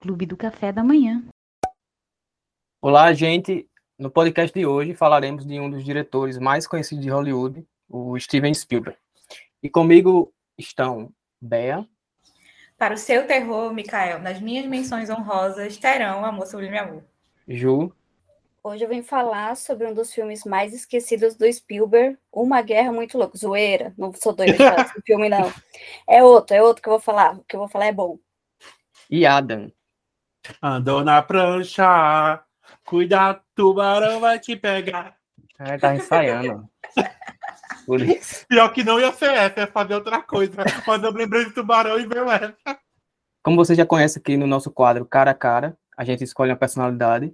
Clube do Café da Manhã. Olá, gente. No podcast de hoje falaremos de um dos diretores mais conhecidos de Hollywood, o Steven Spielberg. E comigo estão Bea. Para o seu terror, Mikael, nas minhas menções honrosas terão Amor Sublime Amor. Ju. Hoje eu vim falar sobre um dos filmes mais esquecidos do Spielberg, Uma Guerra Muito Louca. Zoeira, não sou doida de falar desse filme, não. É outro, é outro que eu vou falar. O que eu vou falar é bom. E Adam. Andou na prancha, cuidado, tubarão vai te pegar. É, tá ensaiando. Por isso. Pior que não ia ser essa, ia fazer outra coisa. Mas eu lembrei de tubarão e veio essa. Como você já conhece aqui no nosso quadro Cara a Cara, a gente escolhe uma personalidade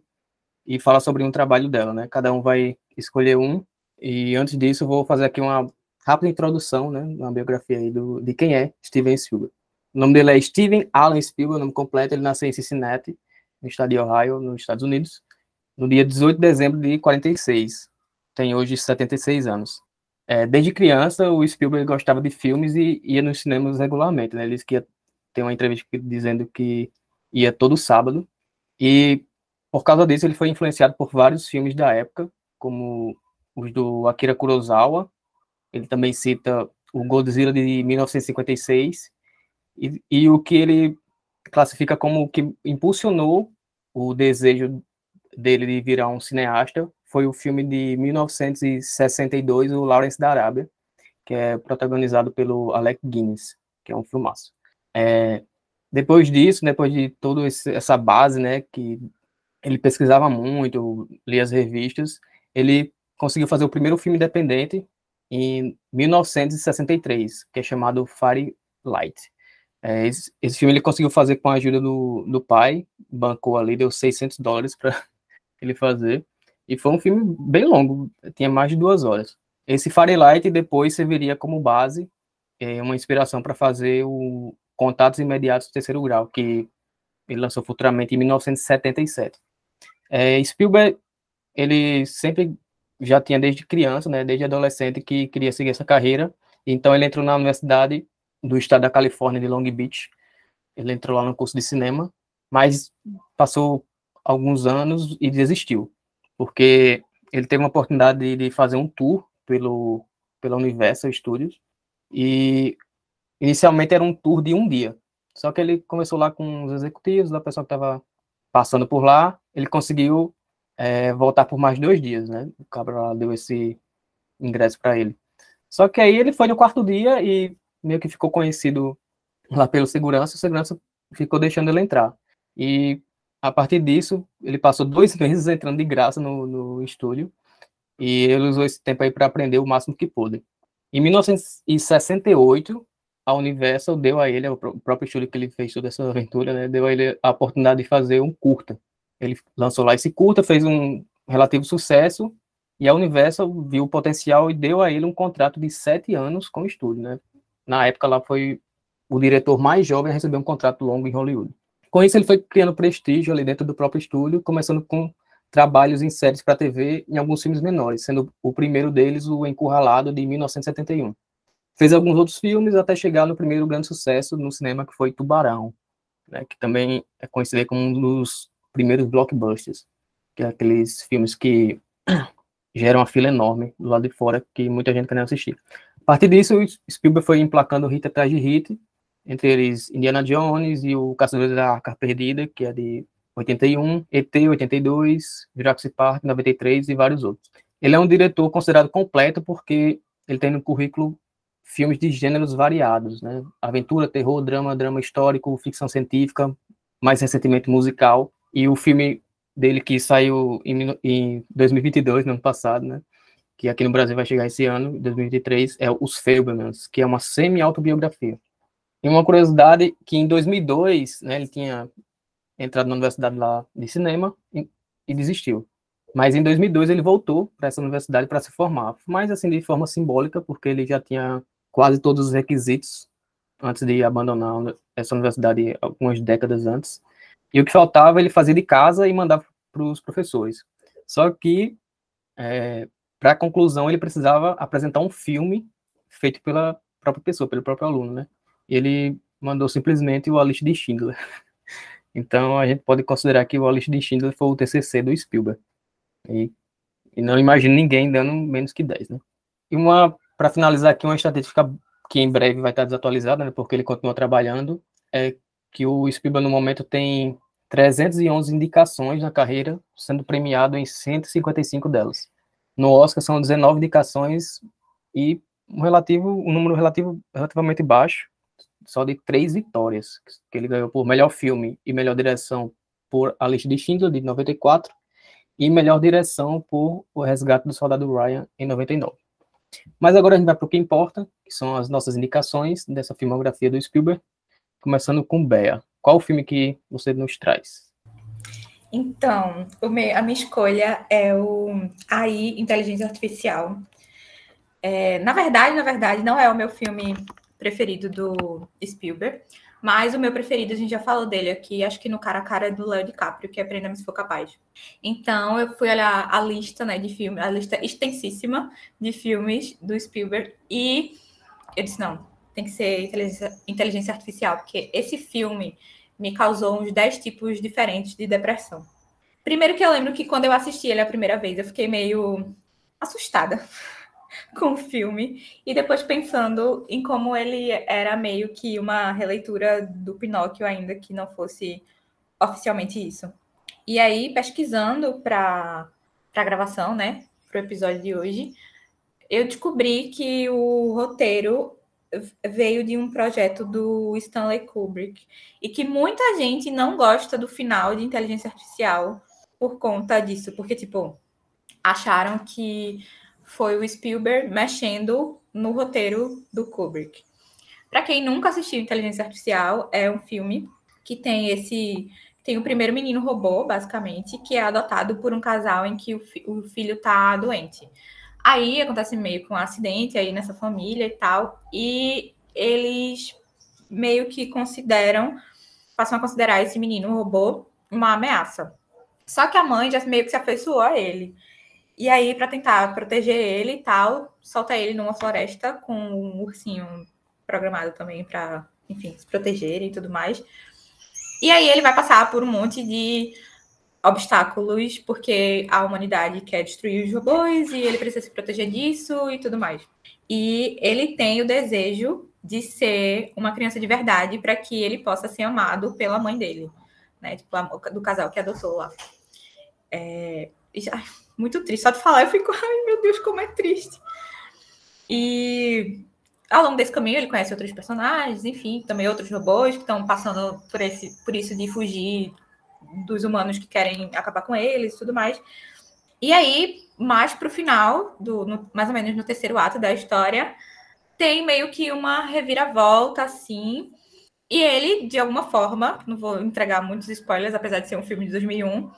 e fala sobre um trabalho dela, né? Cada um vai escolher um. E antes disso, eu vou fazer aqui uma rápida introdução, né? Uma biografia aí do, de quem é Steven Spielberg. O nome dele é Steven Alan Spielberg, o nome completo. Ele nasceu em Cincinnati, no estado de Ohio, nos Estados Unidos, no dia 18 de dezembro de 46. Tem hoje 76 anos. É, desde criança, o Spielberg gostava de filmes e ia nos cinemas regularmente. Né? Ele disse que ia ter uma entrevista dizendo que ia todo sábado. E por causa disso, ele foi influenciado por vários filmes da época, como os do Akira Kurosawa. Ele também cita o Godzilla de 1956 e, e o que ele classifica como o que impulsionou o desejo dele de virar um cineasta foi o filme de 1962, o Lawrence da Arábia, que é protagonizado pelo Alec Guinness, que é um filmaço. É, depois disso, depois de toda essa base, né, que ele pesquisava muito, lia as revistas, ele conseguiu fazer o primeiro filme independente em 1963, que é chamado Fire Light. É, esse, esse, filme ele conseguiu fazer com a ajuda do, do pai, bancou ali, deu 600 dólares para ele fazer. E foi um filme bem longo, tinha mais de duas horas. Esse Fahrenheit depois serviria como base, é, uma inspiração para fazer o Contatos Imediatos do Terceiro Grau, que ele lançou futuramente em 1977. É, Spielberg, ele sempre já tinha desde criança, né, desde adolescente, que queria seguir essa carreira. Então ele entrou na Universidade do estado da Califórnia, de Long Beach. Ele entrou lá no curso de cinema, mas passou alguns anos e desistiu, porque ele teve uma oportunidade de, fazer um tour pelo pela Universal Studios e inicialmente era um tour de um dia. Só que ele começou lá com os executivos, da pessoa que estava passando por lá, ele conseguiu é, voltar por mais dois dias, né? O Cabral deu esse ingresso para ele. Só que aí ele foi no quarto dia e meio que ficou conhecido lá pelo segurança, o segurança ficou deixando ele entrar. E a partir disso, ele passou dois meses entrando de graça no, no estúdio e ele usou esse tempo aí para aprender o máximo que pôde. Em 1968, a Universal deu a ele, o próprio estúdio que ele fez toda essa aventura, né, deu a ele a oportunidade de fazer um curta. Ele lançou lá esse curta, fez um relativo sucesso, e a Universal viu o potencial e deu a ele um contrato de sete anos com o estúdio, né? Na época lá foi o diretor mais jovem a receber um contrato longo em Hollywood. Com isso ele foi criando prestígio ali dentro do próprio estúdio, começando com trabalhos em séries para TV em alguns filmes menores, sendo o primeiro deles o Encurralado de 1971. Fez alguns outros filmes até chegar no primeiro grande sucesso no cinema que foi Tubarão, né, que também é conhecido como um dos primeiros blockbusters, que é aqueles filmes que geram uma fila enorme do lado de fora que muita gente quer assistir. A partir disso, Spielberg foi emplacando hit atrás de hit, entre eles Indiana Jones e o Caçador da Arca Perdida, que é de 81, ET 82, Jurassic Park 93 e vários outros. Ele é um diretor considerado completo porque ele tem no currículo filmes de gêneros variados, né? Aventura, terror, drama, drama histórico, ficção científica, mais recentemente musical. E o filme dele que saiu em, em 2022, no ano passado, né? Que aqui no Brasil vai chegar esse ano, 2023, é Os Fablemans, que é uma semi-autobiografia. E uma curiosidade que em 2002, né, ele tinha entrado na universidade lá de cinema e, e desistiu. Mas em 2002 ele voltou para essa universidade para se formar, mas assim de forma simbólica, porque ele já tinha quase todos os requisitos antes de abandonar essa universidade algumas décadas antes. E o que faltava ele fazia de casa e mandava para os professores. Só que é, para a conclusão, ele precisava apresentar um filme feito pela própria pessoa, pelo próprio aluno, né? Ele mandou simplesmente o A Lista de Schindler. Então a gente pode considerar que o A Lista de Schindler foi o TCC do Spielberg. E, e não imagino ninguém dando menos que 10, né? E uma, para finalizar aqui, uma estatística que em breve vai estar desatualizada, né, porque ele continua trabalhando, é que o Spielberg no momento tem 311 indicações na carreira, sendo premiado em 155 delas. No Oscar são 19 indicações e um relativo, um número relativo, relativamente baixo, só de três vitórias, que ele ganhou por melhor filme e melhor direção por A Lista de Schindler, de 94, e melhor direção por O Resgate do Soldado Ryan, em 99. Mas agora a gente vai para o que importa, que são as nossas indicações dessa filmografia do Spielberg, começando com Bea. Qual o filme que você nos traz? Então, meu, a minha escolha é o AI, Inteligência Artificial. É, na verdade, na verdade, não é o meu filme preferido do Spielberg, mas o meu preferido, a gente já falou dele aqui, acho que no cara a cara é do Leo DiCaprio, que é Prenda-me se for capaz. Então, eu fui olhar a lista né, de filmes, a lista extensíssima de filmes do Spielberg, e eu disse, não, tem que ser inteligência, inteligência artificial, porque esse filme me causou uns 10 tipos diferentes de depressão. Primeiro que eu lembro que quando eu assisti ele a primeira vez, eu fiquei meio assustada com o filme e depois pensando em como ele era meio que uma releitura do Pinóquio, ainda que não fosse oficialmente isso. E aí, pesquisando para a gravação, né, para o episódio de hoje, eu descobri que o roteiro veio de um projeto do Stanley Kubrick e que muita gente não gosta do final de Inteligência Artificial por conta disso, porque tipo acharam que foi o Spielberg mexendo no roteiro do Kubrick. Para quem nunca assistiu Inteligência Artificial, é um filme que tem esse tem o primeiro menino robô, basicamente, que é adotado por um casal em que o, fi, o filho está doente. Aí acontece meio que um acidente aí nessa família e tal, e eles meio que consideram, passam a considerar esse menino robô uma ameaça. Só que a mãe já meio que se afeiçoou a ele. E aí, para tentar proteger ele e tal, solta ele numa floresta com um ursinho programado também para, enfim, se proteger e tudo mais. E aí ele vai passar por um monte de obstáculos, porque a humanidade quer destruir os robôs e ele precisa se proteger disso e tudo mais. E ele tem o desejo de ser uma criança de verdade para que ele possa ser amado pela mãe dele, né? Tipo, do casal que adotou lá. É... Muito triste. Só de falar eu fico, ai meu Deus, como é triste. E ao longo desse caminho ele conhece outros personagens, enfim, também outros robôs que estão passando por, esse, por isso de fugir dos humanos que querem acabar com eles e tudo mais. E aí, mais pro final, do, no, mais ou menos no terceiro ato da história, tem meio que uma reviravolta, assim. E ele, de alguma forma, não vou entregar muitos spoilers, apesar de ser um filme de 2001,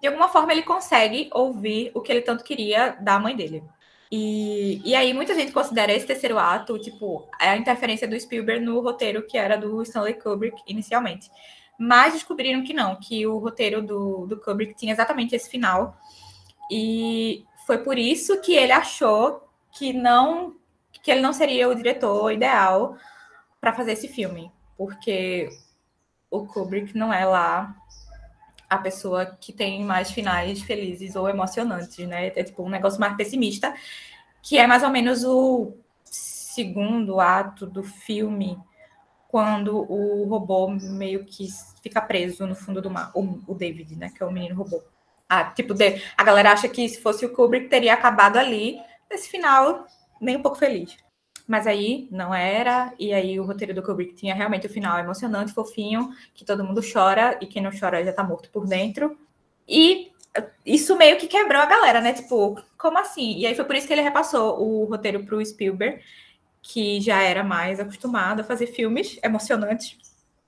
de alguma forma ele consegue ouvir o que ele tanto queria da mãe dele. E, e aí muita gente considera esse terceiro ato, tipo, a interferência do Spielberg no roteiro que era do Stanley Kubrick inicialmente mas descobriram que não, que o roteiro do, do Kubrick tinha exatamente esse final. E foi por isso que ele achou que não que ele não seria o diretor ideal para fazer esse filme, porque o Kubrick não é lá a pessoa que tem mais finais felizes ou emocionantes, né? É tipo um negócio mais pessimista, que é mais ou menos o segundo ato do filme, quando o robô meio que fica preso no fundo do mar, o, o David, né, que é o menino robô. Ah, tipo, de, a galera acha que se fosse o Kubrick teria acabado ali, nesse final, nem um pouco feliz. Mas aí não era, e aí o roteiro do Kubrick tinha realmente o final emocionante, fofinho, que todo mundo chora, e quem não chora já tá morto por dentro. E isso meio que quebrou a galera, né? Tipo, como assim? E aí foi por isso que ele repassou o roteiro pro Spielberg, que já era mais acostumado a fazer filmes emocionantes.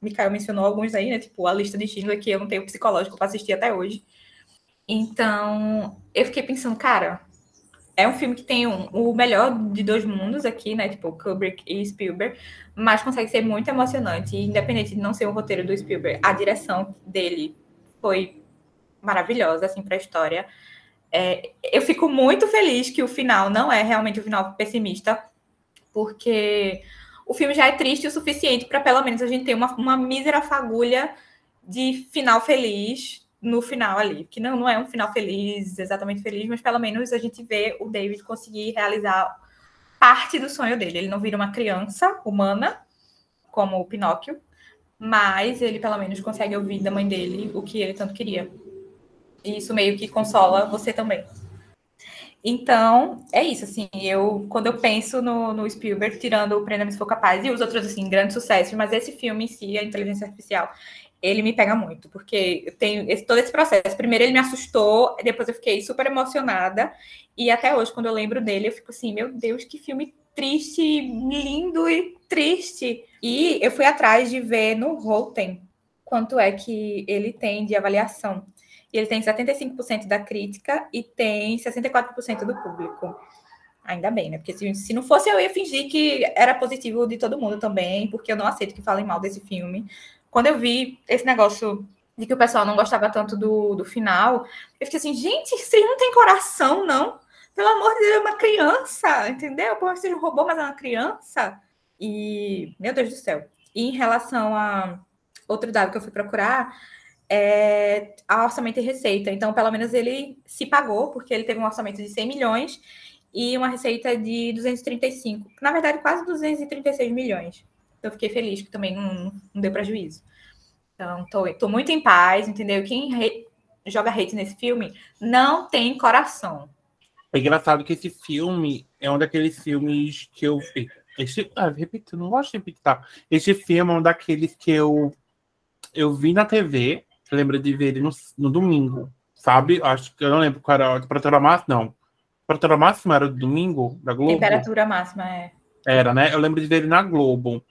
Mikael mencionou alguns aí, né? Tipo, a lista de Schindler, que eu não tenho psicológico para assistir até hoje. Então, eu fiquei pensando, cara, é um filme que tem um, o melhor de dois mundos aqui, né? Tipo, Kubrick e Spielberg, mas consegue ser muito emocionante. E, independente de não ser o roteiro do Spielberg, a direção dele foi maravilhosa, assim, para a história. É, eu fico muito feliz que o final não é realmente o final pessimista, porque o filme já é triste o suficiente para pelo menos a gente ter uma, uma mísera fagulha de final feliz no final ali, que não, não é um final feliz, exatamente feliz, mas pelo menos a gente vê o David conseguir realizar parte do sonho dele. Ele não vira uma criança humana, como o Pinóquio, mas ele pelo menos consegue ouvir da mãe dele o que ele tanto queria. E isso meio que consola você também. Então, é isso, assim, eu, quando eu penso no, no Spielberg, tirando o Prenda-me Se For Capaz e os outros, assim, grandes sucessos, mas esse filme em si, a inteligência artificial, ele me pega muito, porque eu tenho esse, todo esse processo. Primeiro ele me assustou, depois eu fiquei super emocionada, e até hoje, quando eu lembro dele, eu fico assim, meu Deus, que filme triste, lindo e triste. E eu fui atrás de ver no Rotten quanto é que ele tem de avaliação. E ele tem 75% da crítica e tem 64% do público. Ainda bem, né? Porque se, se não fosse, eu ia fingir que era positivo de todo mundo também, porque eu não aceito que falem mal desse filme quando eu vi esse negócio de que o pessoal não gostava tanto do, do final, eu fiquei assim, gente, vocês não têm coração, não? Pelo amor de Deus, é uma criança, entendeu? Por que seja um robô, mas é uma criança. E, meu Deus do céu. E em relação a outro dado que eu fui procurar, é a orçamento e receita. Então, pelo menos ele se pagou, porque ele teve um orçamento de 100 milhões e uma receita de 235. Na verdade, quase 236 milhões eu fiquei feliz que também não, não deu prejuízo. Então, tô, tô muito em paz, entendeu? Quem re, joga hate nesse filme não tem coração. É engraçado que esse filme é um daqueles filmes que eu. Esse, ah, repito, não gosto de repetir, tá? Esse filme é um daqueles que eu, eu vi na TV, lembra de ver ele no, no domingo, sabe? Acho que eu não lembro qual era a temperatura máxima, não. A temperatura máxima era do domingo da Globo? Temperatura máxima, é. Era, né? Eu lembro de ver ele na Globo.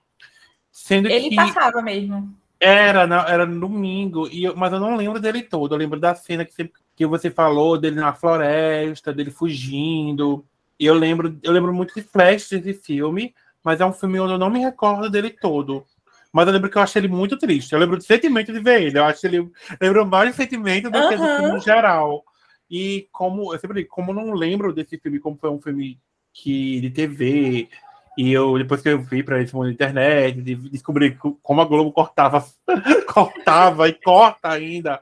Sendo ele que passava mesmo. Era, era no domingo, e eu, mas eu não lembro dele todo. Eu lembro da cena que, você, que você falou dele na floresta, dele fugindo. E eu lembro, eu lembro muito de flash desse filme, mas é um filme onde eu não me recordo dele todo. Mas eu lembro que eu achei ele muito triste. Eu lembro do sentimento de ver ele. Eu acho ele. Lembro mais do sentimento do que do filme em geral. E como eu sempre digo, como eu não lembro desse filme, como foi um filme que de TV, e eu, depois que eu vi para esse mundo da internet, descobri como a Globo cortava, cortava e corta ainda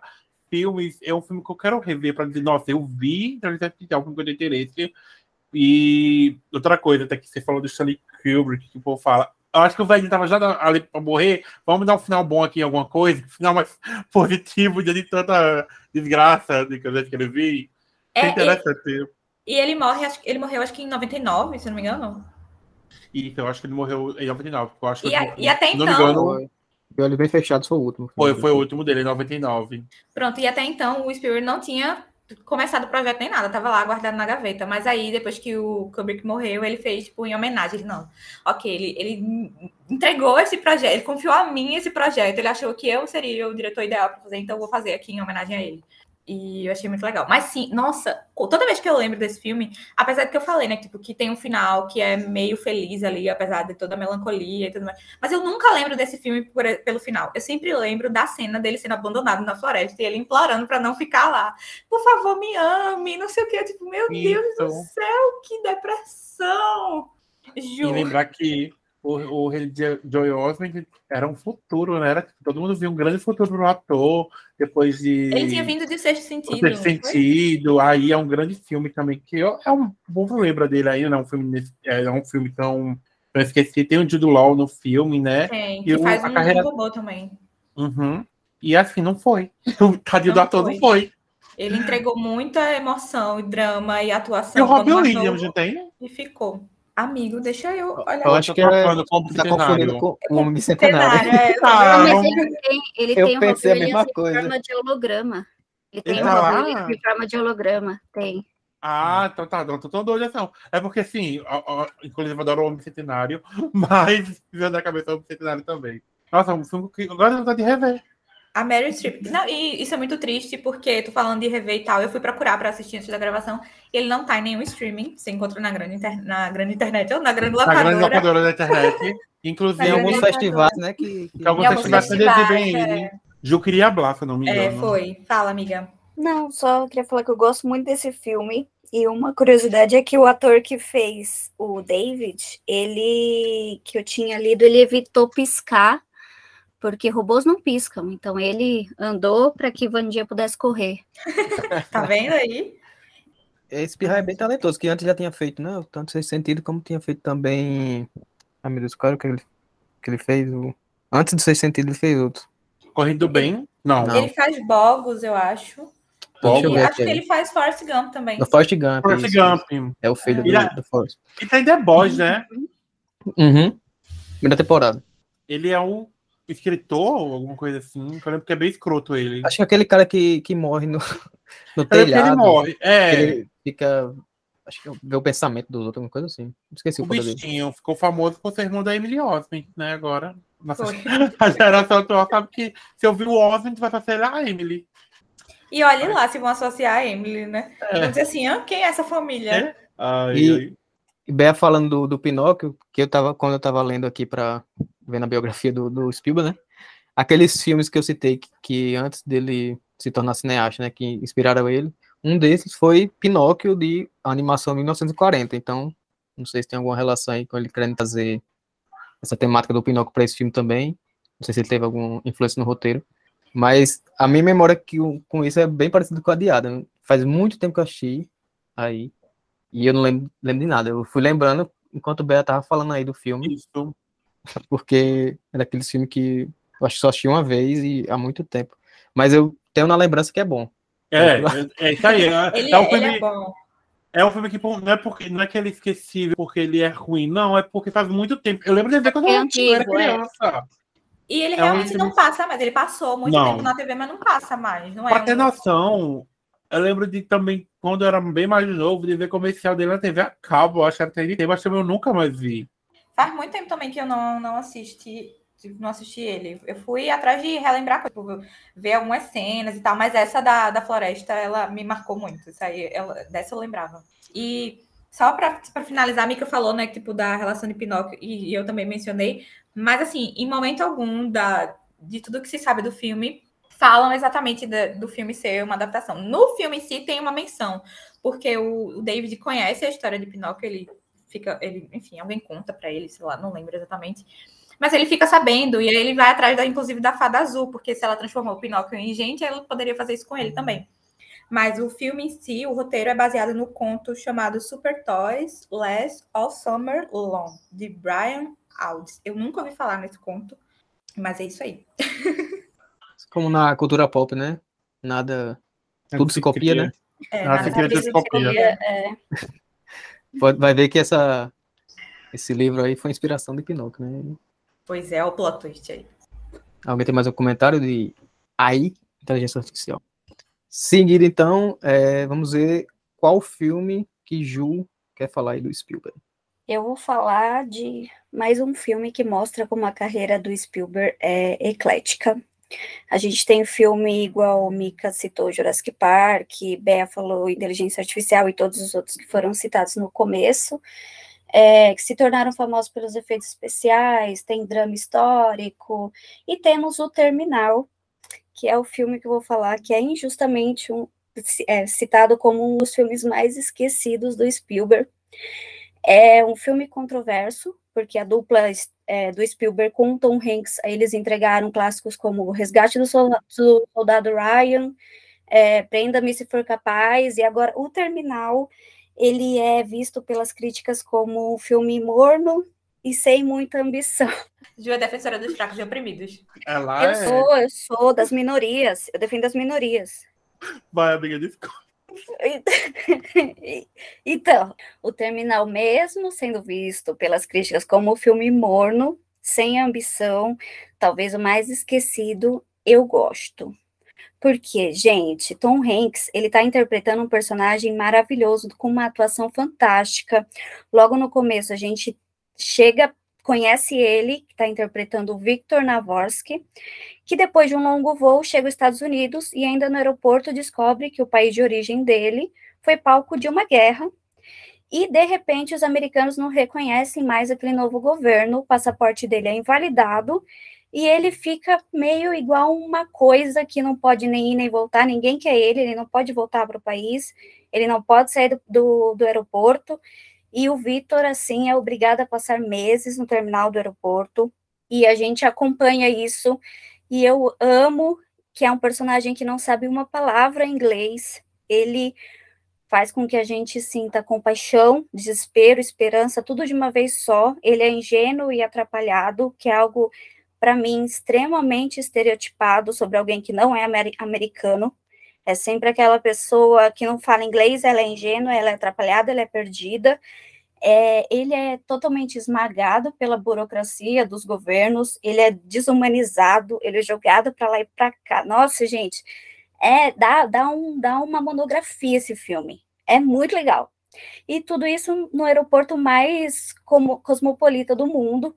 filmes, é um filme que eu quero rever para dizer, nossa, eu vi Inteligência Artificial, um filme que eu tenho interesse. E outra coisa, até que você falou do Stanley Kubrick, que o povo fala, eu acho que o velho tava já ali para morrer. Vamos dar um final bom aqui em alguma coisa, um final mais positivo de tanta desgraça de que eu já escrevi. É, interessante. E, e ele morre, acho, ele morreu acho que em 99, se não me engano. Isso, eu acho que ele morreu em 99. Eu acho e, a, e até então. Engano, olho bem fechado foi o último. Foi, foi o último dele, em 99. Pronto, e até então o Spielberg não tinha começado o projeto nem nada, tava lá guardado na gaveta. Mas aí, depois que o Kubrick morreu, ele fez, tipo, em homenagem. Ele, não, ok, ele, ele entregou esse projeto, ele confiou a mim esse projeto, ele achou que eu seria o diretor ideal para fazer, então vou fazer aqui em homenagem a ele. E eu achei muito legal. Mas sim, nossa, toda vez que eu lembro desse filme, apesar de que eu falei, né, tipo, que tem um final que é meio feliz ali, apesar de toda a melancolia e tudo mais. Mas eu nunca lembro desse filme por, pelo final. Eu sempre lembro da cena dele sendo abandonado na floresta e ele implorando para não ficar lá. Por favor, me ame, não sei o que. tipo, meu Isso. Deus do céu, que depressão. Juro. E lembrar que o, o Joey Osment era um futuro, né? Era, todo mundo viu um grande futuro pro ator, depois de. Ele tinha vindo de Sexto Sentido. Sexto Sentido, aí é um grande filme também, que eu, é um bom lembra dele aí, não é um filme, é um filme tão. Eu esqueci, tem o Jude Law no filme, né? Tem, que e faz o, um carreira... robô também. Uhum. E assim, não foi. O tadinho do ator não foi. Ele entregou muita emoção, drama e atuação. E o Robin Williams, tem? E ficou. Amigo, deixa eu olhar. Eu acho que é, tá confundindo com o homem bicentenário. É, ah, mas ele tem, ele eu tem pensei a mesma coisa. em forma de holograma. Ele tem uma tá em forma de holograma, tem. Ah, então tá, não tô tão doido assim. É porque, assim, inclusive eu adoro o Homem Bicentenário, mas vendo na cabeça o Homem Bicentenário também. Nossa, um filme que agora eu vontade de rever. A Mary Streep. Não, e isso é muito triste, porque tô falando de rever e tal. Eu fui procurar para assistir antes da gravação. E ele não tá em nenhum streaming. Você encontra na grande, inter... na grande internet ou na grande locadora. Na grande locadora da internet. Inclusive, em alguns festivais, né? Que, que... alguns festivais exibem ele. É... Ju queria hablar, se não me é, engano. É, foi. Fala, amiga. Não, só queria falar que eu gosto muito desse filme. E uma curiosidade é que o ator que fez o David, ele, que eu tinha lido, ele evitou piscar porque robôs não piscam. Então ele andou para que Vandinha pudesse correr. tá vendo aí? Esse Pirra é bem talentoso, que antes já tinha feito, né? Tanto sem sentido, como tinha feito também. Ai meu Deus, qual era o que ele, que ele fez? O... Antes do Seis Sentido, ele fez outro. Correndo bem? Não. Não. Ele faz Bogos, eu acho. Eu E acho que ele faz Forrest Gump também. No Forrest Gump. Forrest isso, Gump. É o filho é- do, do Forrest. E tem The Boys, né? Uhum. Primeira temporada. Ele é um escritor ou alguma coisa assim. Eu lembro que é bem escroto ele. Acho que é aquele cara que, que morre no, no que ele telhado. morre. É, Ele fica. Acho que vê o pensamento dos outros, alguma coisa assim. Esqueci o, o poder dele. bichinho ficou famoso por ser irmão da Emily Osment, né? Agora. Nossa, a geração atual sabe que se eu vi o Osment, vai ser a Emily. E olhe lá se vão associar a Emily, né? É. Vão dizer assim, ah, quem é essa família? É? Ai, E- ai. E Bea falando do, do Pinóquio, que eu tava, quando eu tava lendo aqui para ver na biografia do, do Spielberg, né? Aqueles filmes que eu citei que, que antes dele se tornar cineasta, né? Que inspiraram ele. Um desses foi Pinóquio de animação 1940. Então, não sei se tem alguma relação aí com ele querendo trazer essa temática do Pinóquio para esse filme também. Não sei se ele teve alguma influência no roteiro. Mas a minha memória que, com isso é bem parecido com a de Adam. Faz muito tempo que eu assisti aí. E eu não lembro, lembro de nada. Eu fui lembrando enquanto o Bea tava falando aí do filme, Isso. porque é daquele filme que eu acho que só assisti uma vez e há muito tempo. Mas eu tenho na lembrança que é bom. É, é, é isso aí. É, Ele, é um ele filme, é bom. é um filme que não é porque não é que ele é esquecível porque ele é ruim, não, é porque faz muito tempo. Eu lembro de ver quando É eu era antigo, é. criança. E ele É um realmente filme- não passa mais. Ele passou muito Não. tempo na TV, mas não passa mais. Não é Pra ter um- noção, eu lembro de também, quando eu era bem mais novo, de ver comercial dele na TV a cabo, eu acho que era TNT, mas também eu nunca mais vi. Faz muito tempo também que eu não, não assisti. Não assisti ele. Eu fui atrás de relembrar, tipo, ver algumas cenas e tal, mas essa da, da floresta, ela me marcou muito. Isso aí, ela, dessa eu lembrava. E só para finalizar, a Mika falou, né, tipo, da relação de Pinóquio, e, e eu também mencionei, mas assim, em momento algum da, de tudo que se sabe do filme, falam exatamente do filme ser uma adaptação. No filme em si tem uma menção, porque o, o David conhece a história de Pinóquio, ele fica, ele, enfim, alguém conta para ele, sei lá, não lembro exatamente. Mas ele fica sabendo, e aí ele vai atrás, da, inclusive, da fada azul, porque se ela transformou o Pinóquio em gente, ela poderia fazer isso com ele também. Mas o filme em si, o roteiro é baseado no conto chamado Super Toys Last All Summer Long, de Brian Aldiss. Eu nunca ouvi falar nesse conto, mas é isso aí. Como na cultura pop, né? Nada. Tudo se copia, né? É, nada copia. copia. É, Pode- Vai ver que essa, esse livro aí foi inspiração de Pinóquio, né? Pois é, o plot twist aí. Alguém tem mais um comentário de AI, inteligência artificial? Seguido, então, é, vamos ver qual filme que Ju quer falar aí do Spielberg. Eu vou falar de mais um filme que mostra como a carreira do Spielberg é eclética. A gente tem filme igual o Mika citou Jurassic Park, Bea falou Inteligência Artificial e todos os outros que foram citados no começo, é, que se tornaram famosos pelos efeitos especiais, tem drama histórico, e temos o Terminal, que é o filme que eu vou falar, que é injustamente um, é, citado como um dos filmes mais esquecidos do Spielberg. É um filme controverso, porque a dupla é, do Spielberg com Tom Hanks, eles entregaram clássicos como O Resgate do Soldado, do Soldado Ryan, é, Prenda-me se for capaz, e agora o Terminal, ele é visto pelas críticas como um filme morno e sem muita ambição. Ju é defensora dos fracos e oprimidos. Ela Eu é. sou, eu sou das minorias, eu defendo as minorias. Vai, amiga, desculpa. Então, o Terminal, mesmo sendo visto pelas críticas como um filme morno, sem ambição, talvez o mais esquecido, eu gosto. Porque, gente, Tom Hanks, ele tá interpretando um personagem maravilhoso, com uma atuação fantástica. Logo no começo, a gente chega, conhece ele, que está interpretando o Victor Navorsky, que depois de um longo voo chega aos Estados Unidos e ainda no aeroporto descobre que o país de origem dele foi palco de uma guerra e de repente os americanos não reconhecem mais aquele novo governo, o passaporte dele é invalidado e ele fica meio igual uma coisa que não pode nem ir nem voltar, ninguém quer ele, ele não pode voltar para o país, ele não pode sair do, do, do aeroporto e o Vitor, assim, é obrigado a passar meses no terminal do aeroporto, e a gente acompanha isso, e eu amo que é um personagem que não sabe uma palavra em inglês, ele faz com que a gente sinta compaixão, desespero, esperança, tudo de uma vez só. Ele é ingênuo e atrapalhado, que é algo, para mim, extremamente estereotipado sobre alguém que não é amer americano. É sempre aquela pessoa que não fala inglês, ela é ingênua, ela é atrapalhada, ela é perdida. É, ele é totalmente esmagado pela burocracia dos governos, ele é desumanizado, ele é jogado para lá e para cá. Nossa, gente, é dá, dá, um, dá uma monografia esse filme. É muito legal. E tudo isso no aeroporto mais como, cosmopolita do mundo,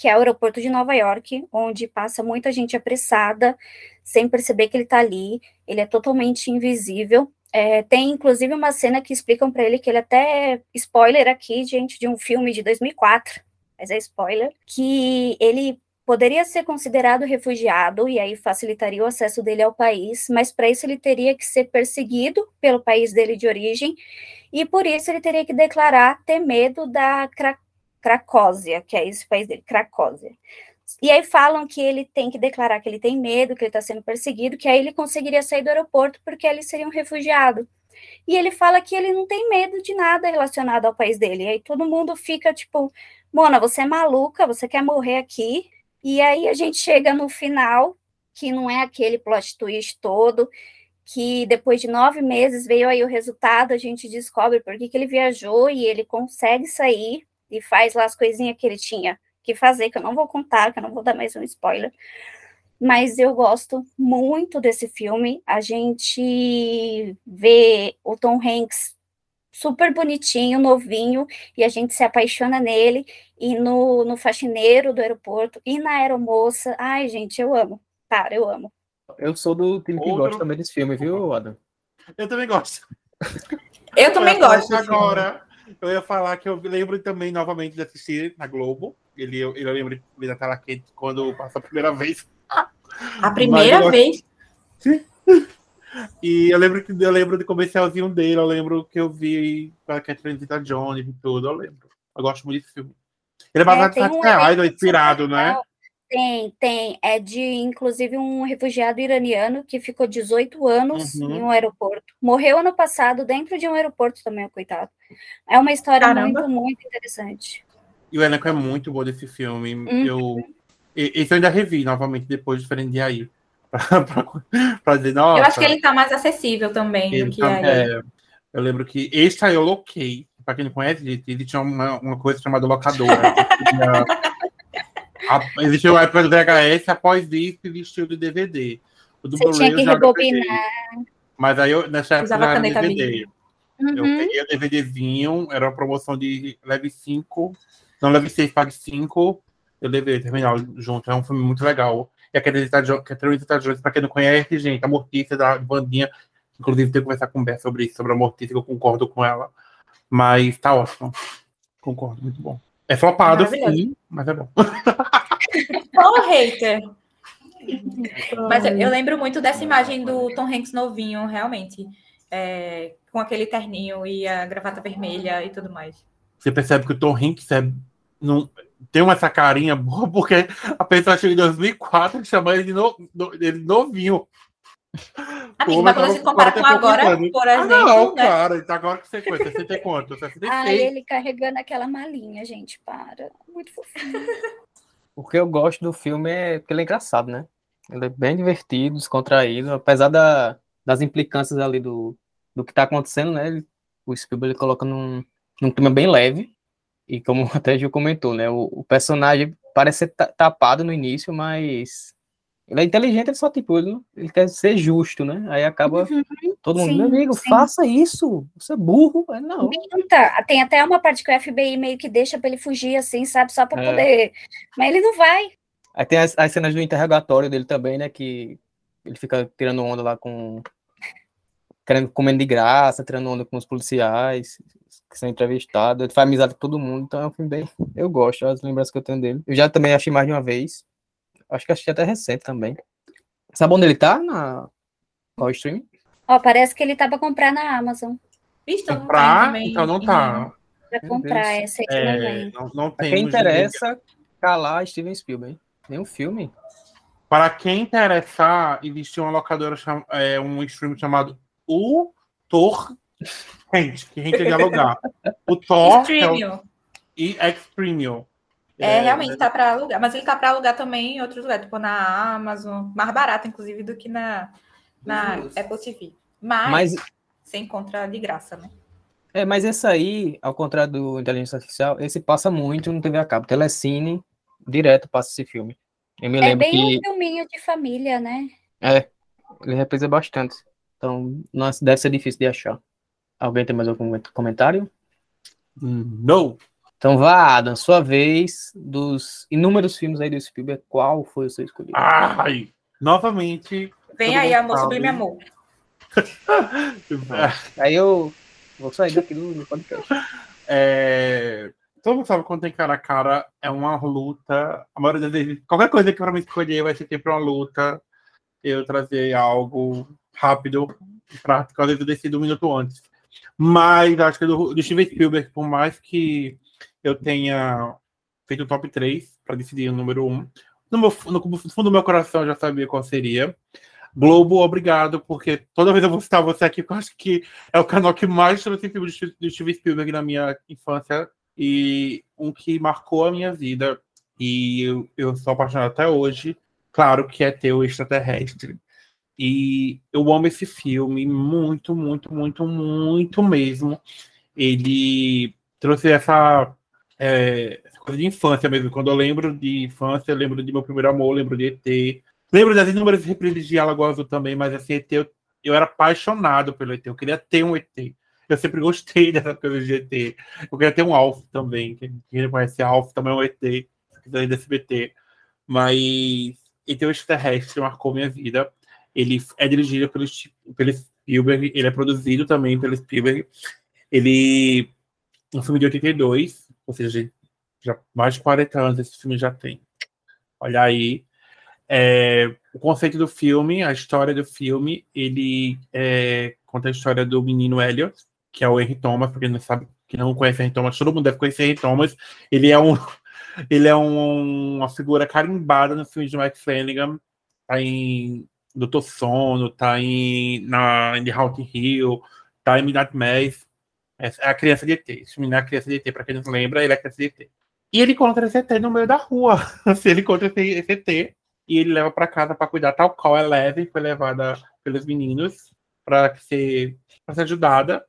que é o aeroporto de Nova York, onde passa muita gente apressada, sem perceber que ele está ali. Ele é totalmente invisível. É, tem inclusive uma cena que explicam para ele que ele até spoiler aqui, gente, de um filme de 2004, mas é spoiler, que ele poderia ser considerado refugiado e aí facilitaria o acesso dele ao país, mas para isso ele teria que ser perseguido pelo país dele de origem e por isso ele teria que declarar ter medo da Cracósia, que é esse país dele, Cracósia. E aí falam que ele tem que declarar que ele tem medo, que ele está sendo perseguido, que aí ele conseguiria sair do aeroporto porque ele seria um refugiado. E ele fala que ele não tem medo de nada relacionado ao país dele. E aí todo mundo fica tipo, Mona, você é maluca, você quer morrer aqui? E aí a gente chega no final, que não é aquele plot twist todo, que depois de nove meses veio aí o resultado, a gente descobre por que, que ele viajou e ele consegue sair e faz lá as coisinhas que ele tinha que fazer, que eu não vou contar, que eu não vou dar mais um spoiler. Mas eu gosto muito desse filme. A gente vê o Tom Hanks super bonitinho, novinho, e a gente se apaixona nele, e no, no faxineiro do aeroporto, e na aeromoça. Ai, gente, eu amo. Cara, eu amo. Eu sou do time que Outro... gosta também desse filme, viu, Adam? Eu também gosto. Eu também eu gosto. Agora, eu ia falar que eu lembro também novamente de assistir na Globo. Ele, eu, eu lembro da tela quente quando passou a primeira vez. A primeira vez? Sim. E eu lembro que eu lembro do comercialzinho dele, eu lembro que eu vi com a Catherine Zeta Jones e tudo, eu lembro. Eu gosto muito desse filme. Ele é baseado é, em reais, um inspirado, né? Tem, tem. É de, inclusive, um refugiado iraniano que ficou 18 anos uhum. em um aeroporto. Morreu ano passado dentro de um aeroporto também, coitado. É uma história Caramba. muito, muito interessante. E o elenco é muito bom desse filme. Uhum. Eu, esse eu ainda revi novamente depois, diferente de aí. para dizer, nossa. Eu acho que ele está mais acessível também do que tá, é, Eu lembro que esse aí eu loquei. Para quem não conhece, ele tinha uma, uma coisa chamada locadora. existiu a época do VHS, após isso existiu do DVD. O do Você tinha que rebobinar. Mas aí, eu, nessa época, já era DVD. Uhum. Eu peguei o DVDzinho, era uma promoção de leve 5, não leve 6, pague 5. Eu levei terminal junto. É um filme muito legal. E a Catherine Zeta-Jones, para quem não conhece, gente, a Mortícia da bandinha, inclusive tem que conversar com o Bé sobre isso, sobre a Mortícia, que eu concordo com ela. Mas tá ótimo. Concordo, muito bom. É flopado, sim, mas é bom. Ô, hater! Mas eu, eu, lembro muito dessa imagem do Tom Hanks novinho, realmente. É, com aquele terninho e a gravata vermelha e tudo mais. Você percebe que o Tom Hanks é, não, tem uma essa carinha boa, porque a pessoa chega em 2004 e chama ele de, no, ele novinho. Amigo, mas quando se compara com agora, por ah, exemplo. Ah, não, né? cara, ele tá agora com 50, 60 quanto? 66. Ah, ele carregando aquela malinha, gente, para. Muito fofinho. O que eu gosto do filme é que ele é engraçado, né? Ele é bem divertido, descontraído, apesar da, das implicâncias ali do, do que tá acontecendo, né? Ele, o Spielberg ele coloca num, num clima bem leve, e como até Gil comentou, né? O, o personagem parece ser tapado no início, mas ele é inteligente, ele só, tipo, ele, ele quer ser justo, né? Aí acaba uhum, todo mundo, sim, meu amigo, sim. faça isso, você é burro. Aí, não. Tenta. Tem até uma parte que o FBI meio que deixa para ele fugir, assim, sabe? Só para é. poder. Mas ele não vai. Aí tem as, as, cenas do interrogatório dele também, né? Que ele fica tirando onda lá com. Querendo comendo de graça, tirando onda com os policiais que são entrevistados, ele faz amizade com todo mundo, então é um filme bem. Eu gosto, as lembranças que eu tenho dele. Eu já também achei mais de uma vez. Acho que assisti até recente também. Sabe onde ele tá? Na. Qual stream? Ó, parece que ele tá pra comprar na Amazon. Visto, comprar? Então não tá. Pra comprar, essa é, não, não tem. Quem interessa, calar Steven Spielberg. Nenhum filme? Para quem interessar, existe uma locadora, cham... é, um stream chamado O Tor. Gente, que a gente ia alugar. O Thor é o... e Extremio. É, é, realmente tá para alugar, mas ele tá para alugar também em outros lugares, tipo na Amazon, mais barato, inclusive, do que na, na Apple TV. Mas, mas você encontra de graça, né? É, mas esse aí, ao contrário do Inteligência Artificial, esse passa muito no TV a cabo. Telecine, direto passa esse filme. Eu me é lembro bem que... um filminho de família, né? É, ele reprisa bastante. Então, não, deve ser difícil de achar. Alguém tem mais algum comentário? Não. Então vá, Adam, sua vez. Dos inúmeros filmes aí do Spielberg, qual foi o seu escolhido? Ai, novamente. Vem aí, amor, sublime amor. aí eu vou sair daqui do, podcast. É, todo mundo sabe quando tem cara a cara, é uma luta. A maioria das vezes, qualquer coisa que para me escolher vai ser sempre uma luta. Eu trazer algo rápido e prático, às vezes eu decido um minuto antes. Mas acho que do, do Steven Spielberg, por mais que eu tenha feito o top 3 para decidir o número 1, no, meu, no, no fundo do meu coração eu já sabia qual seria. Globo, obrigado, porque toda vez eu vou citar você aqui, porque eu acho que é o canal que mais trouxe filme do Steven Spielberg na minha infância e um que marcou a minha vida. E eu, eu sou apaixonado até hoje. Claro que é Teu Extraterrestre. E eu amo esse filme muito, muito, muito, muito mesmo. Ele trouxe essa, é, coisa de infância mesmo. Quando eu lembro de infância, eu lembro de meu primeiro amor, lembro de ET. Lembro das inúmeras reprises de Alagoas também, mas assim, ET, eu, eu era apaixonado pelo ET. Eu queria ter um ET. Eu sempre gostei dessa coisa de ET. Eu queria ter um Alf também. Quem conhece Alf também é um ET. Da SBT. Mas ET Extraterrestre marcou minha vida. Ele é dirigido pelo, pelo Spielberg, ele é produzido também pelo Spielberg. Ele um filme de 82, ou seja, já mais de 40 anos esse filme já tem. Olha aí. É, o conceito do filme, a história do filme, ele é, conta a história do menino Elliot, que é o Henry Thomas, porque não sabe que não conhece Henry Thomas, todo mundo deve conhecer Henry Thomas. Ele é um ele é um, uma figura carimbada no filme de Mike Flanagan, tá em Doutor Sono, tá em, na, em The Haunting Hill, tá em Midnight Mass. É a criança de ET. Esse menino é a criança de ET, pra quem não lembra, ele é a criança de ET. E ele encontra esse ET no meio da rua. Assim, ele encontra esse, esse ET e ele leva para casa para cuidar, tal qual a Eleven foi levada pelos meninos para ser, pra ser ajudada.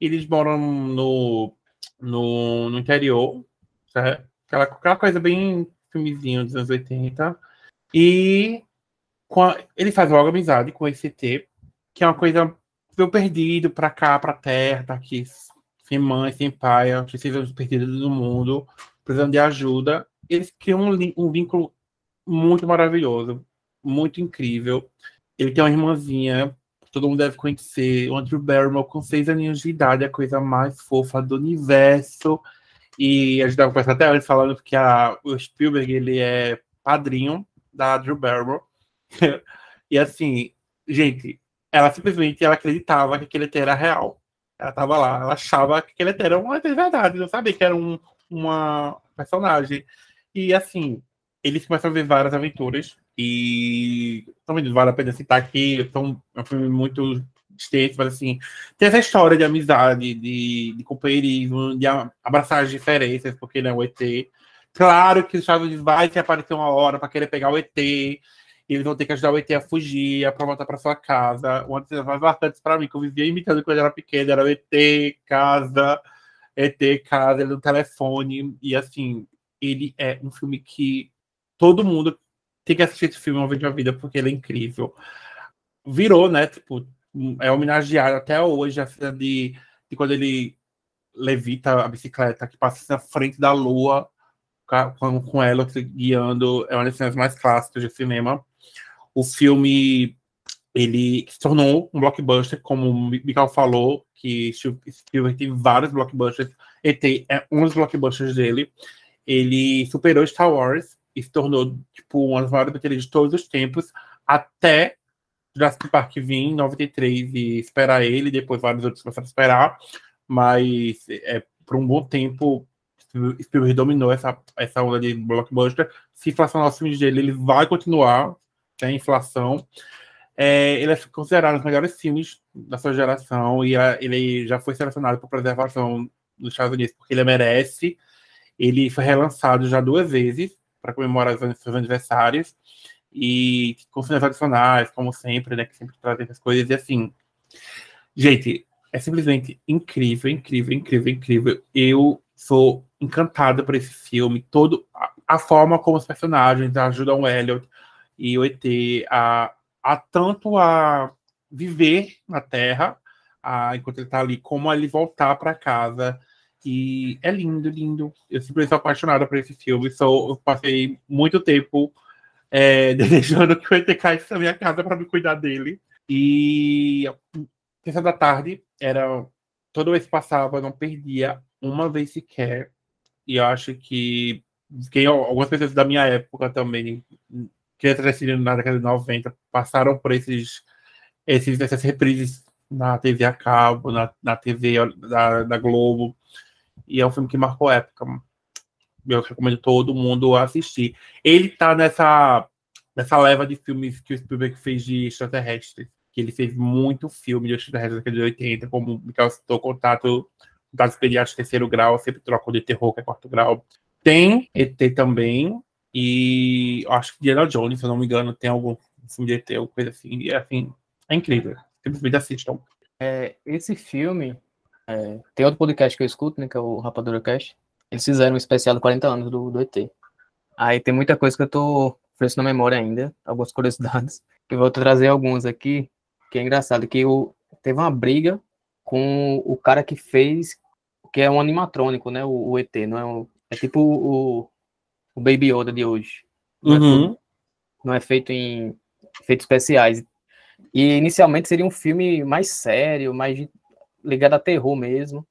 Eles moram no, no, no interior, certo? Aquela, aquela coisa bem filmezinho dos anos 80. E a, ele faz logo amizade com esse ET, que é uma coisa eu perdido para cá, para terra, tá aqui sem mãe, sem pai, precisam perdidos do mundo, precisando de ajuda. Eles criam um, um, vínculo muito maravilhoso, muito incrível. Ele tem uma irmãzinha, todo mundo deve conhecer, o Andrew Barrymore, com seis aninhos de idade, a coisa mais fofa do universo. E a gente estava até antes falando que a, o Spielberg ele é padrinho da Drew Barrymore. e assim, gente, ela simplesmente ela acreditava que aquele ET era real. Ela tava lá, ela achava que aquele ET era uma ET de verdade, não sabia que era um, uma personagem. E assim, eles começam a ver várias aventuras. E também vale a pena citar aqui, são, é um filme muito extenso, mas assim, tem essa história de amizade, de, de companheirismo, de abraçar as diferenças, porque ele é o ET. Claro que o Chaves vai ter aparecer uma hora para querer pegar o ET, eles vão ter que ajudar o ET a fugir, a voltar para sua casa. Uma das mais marcantes para mim, que eu vivia imitando quando eu era pequeno, era o ET, casa, ET, casa, ele no telefone. E assim, ele é um filme que todo mundo tem que assistir esse filme uma vez na vida, porque ele é incrível. Virou, né? Tipo, é homenageado até hoje a cena de, de quando ele levita a bicicleta que passa na frente da lua com, com ela guiando. É uma das cenas mais clássicas de cinema. O filme ele se tornou um blockbuster, como o Mikael falou, que Spielberg tem vários blockbusters. ET é um dos blockbusters dele. Ele superou Star Wars e se tornou tipo uma das maiores baterias de todos os tempos, até Jurassic Park vir em 93 e esperar ele, depois vários outros começaram a esperar, mas é, por um bom tempo Spielberg dominou essa, essa onda de blockbuster. Se inflacionar os filmes dele, ele vai continuar né, inflação. É, ele é considerado um dos melhores filmes da sua geração e a, ele já foi selecionado por preservação nos Estados Unidos porque ele merece. Ele foi relançado já duas vezes para comemorar os seus aniversários e com filmes adicionais, como sempre, né, que sempre trazem essas coisas. E assim, gente, é simplesmente incrível, incrível, incrível, incrível. Eu sou encantado por esse filme, todo a, a forma como os personagens ajudam o Elliot e o ET a, a tanto a viver na Terra, a, enquanto ele está ali, como a ele voltar para casa. E é lindo, lindo. Eu simplesmente sou apaixonada por esse filme. Sou, eu passei muito tempo é, desejando que o ET caísse na minha casa para me cuidar dele. E terça da tarde era toda vez que passava, eu não perdia uma vez sequer. E eu acho que quem, algumas pessoas da minha época também, que cresceram na década de 90, passaram por esses, esses essas reprises na TV a cabo, na, na TV da, da Globo. E é um filme que marcou época. Eu recomendo todo mundo assistir. Ele tá nessa, nessa leva de filmes que o Spielberg fez de extraterrestres. Que ele fez muito filme de extraterrestres na década de 80, como o Mikael citou, Contato, Contato Pediátrico Terceiro Grau, sempre troco de terror, que é quarto grau. Tem ET também, e acho que Diana Jones, se eu não me engano, tem algum filme de ET, alguma coisa assim. E assim, é incrível. Simplesmente assistam. É, esse filme, é, tem outro podcast que eu escuto, né, que é o Rapadura Cast. Eles fizeram um especial de 40 anos do, do ET. Aí tem muita coisa que eu tô fresco na memória ainda, algumas curiosidades. Eu vou trazer algumas aqui, que é engraçado, que o, teve uma briga com o cara que fez, que é um animatrônico, né, o, o ET, não é, um, é tipo o, o Baby Yoda de hoje. Não, uhum. é, não é feito em efeitos especiais. E inicialmente seria um filme mais sério, mais ligado a terror mesmo.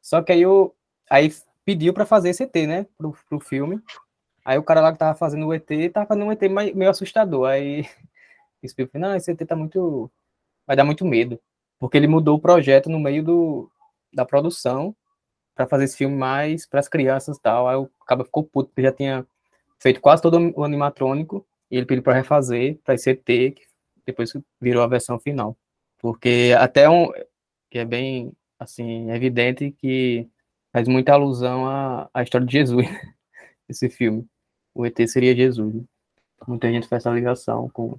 Só que aí eu aí pediu para fazer esse ET, né, pro, pro filme. Aí o cara lá que tava fazendo o ET, tava fazendo um ET meio assustador. Aí o Spielberg, não, esse ET tá muito vai dar muito medo, porque ele mudou o projeto no meio do da produção para fazer esse filme mais para as crianças e tal. Aí o cara ficou puto, porque já tinha feito quase todo o animatrônico e ele pediu para refazer para ET, que depois virou a versão final. Porque até um que é bem assim evidente que faz muita alusão à, à história de Jesus, esse filme. O ET seria Jesus. Né? Muita gente faz essa ligação com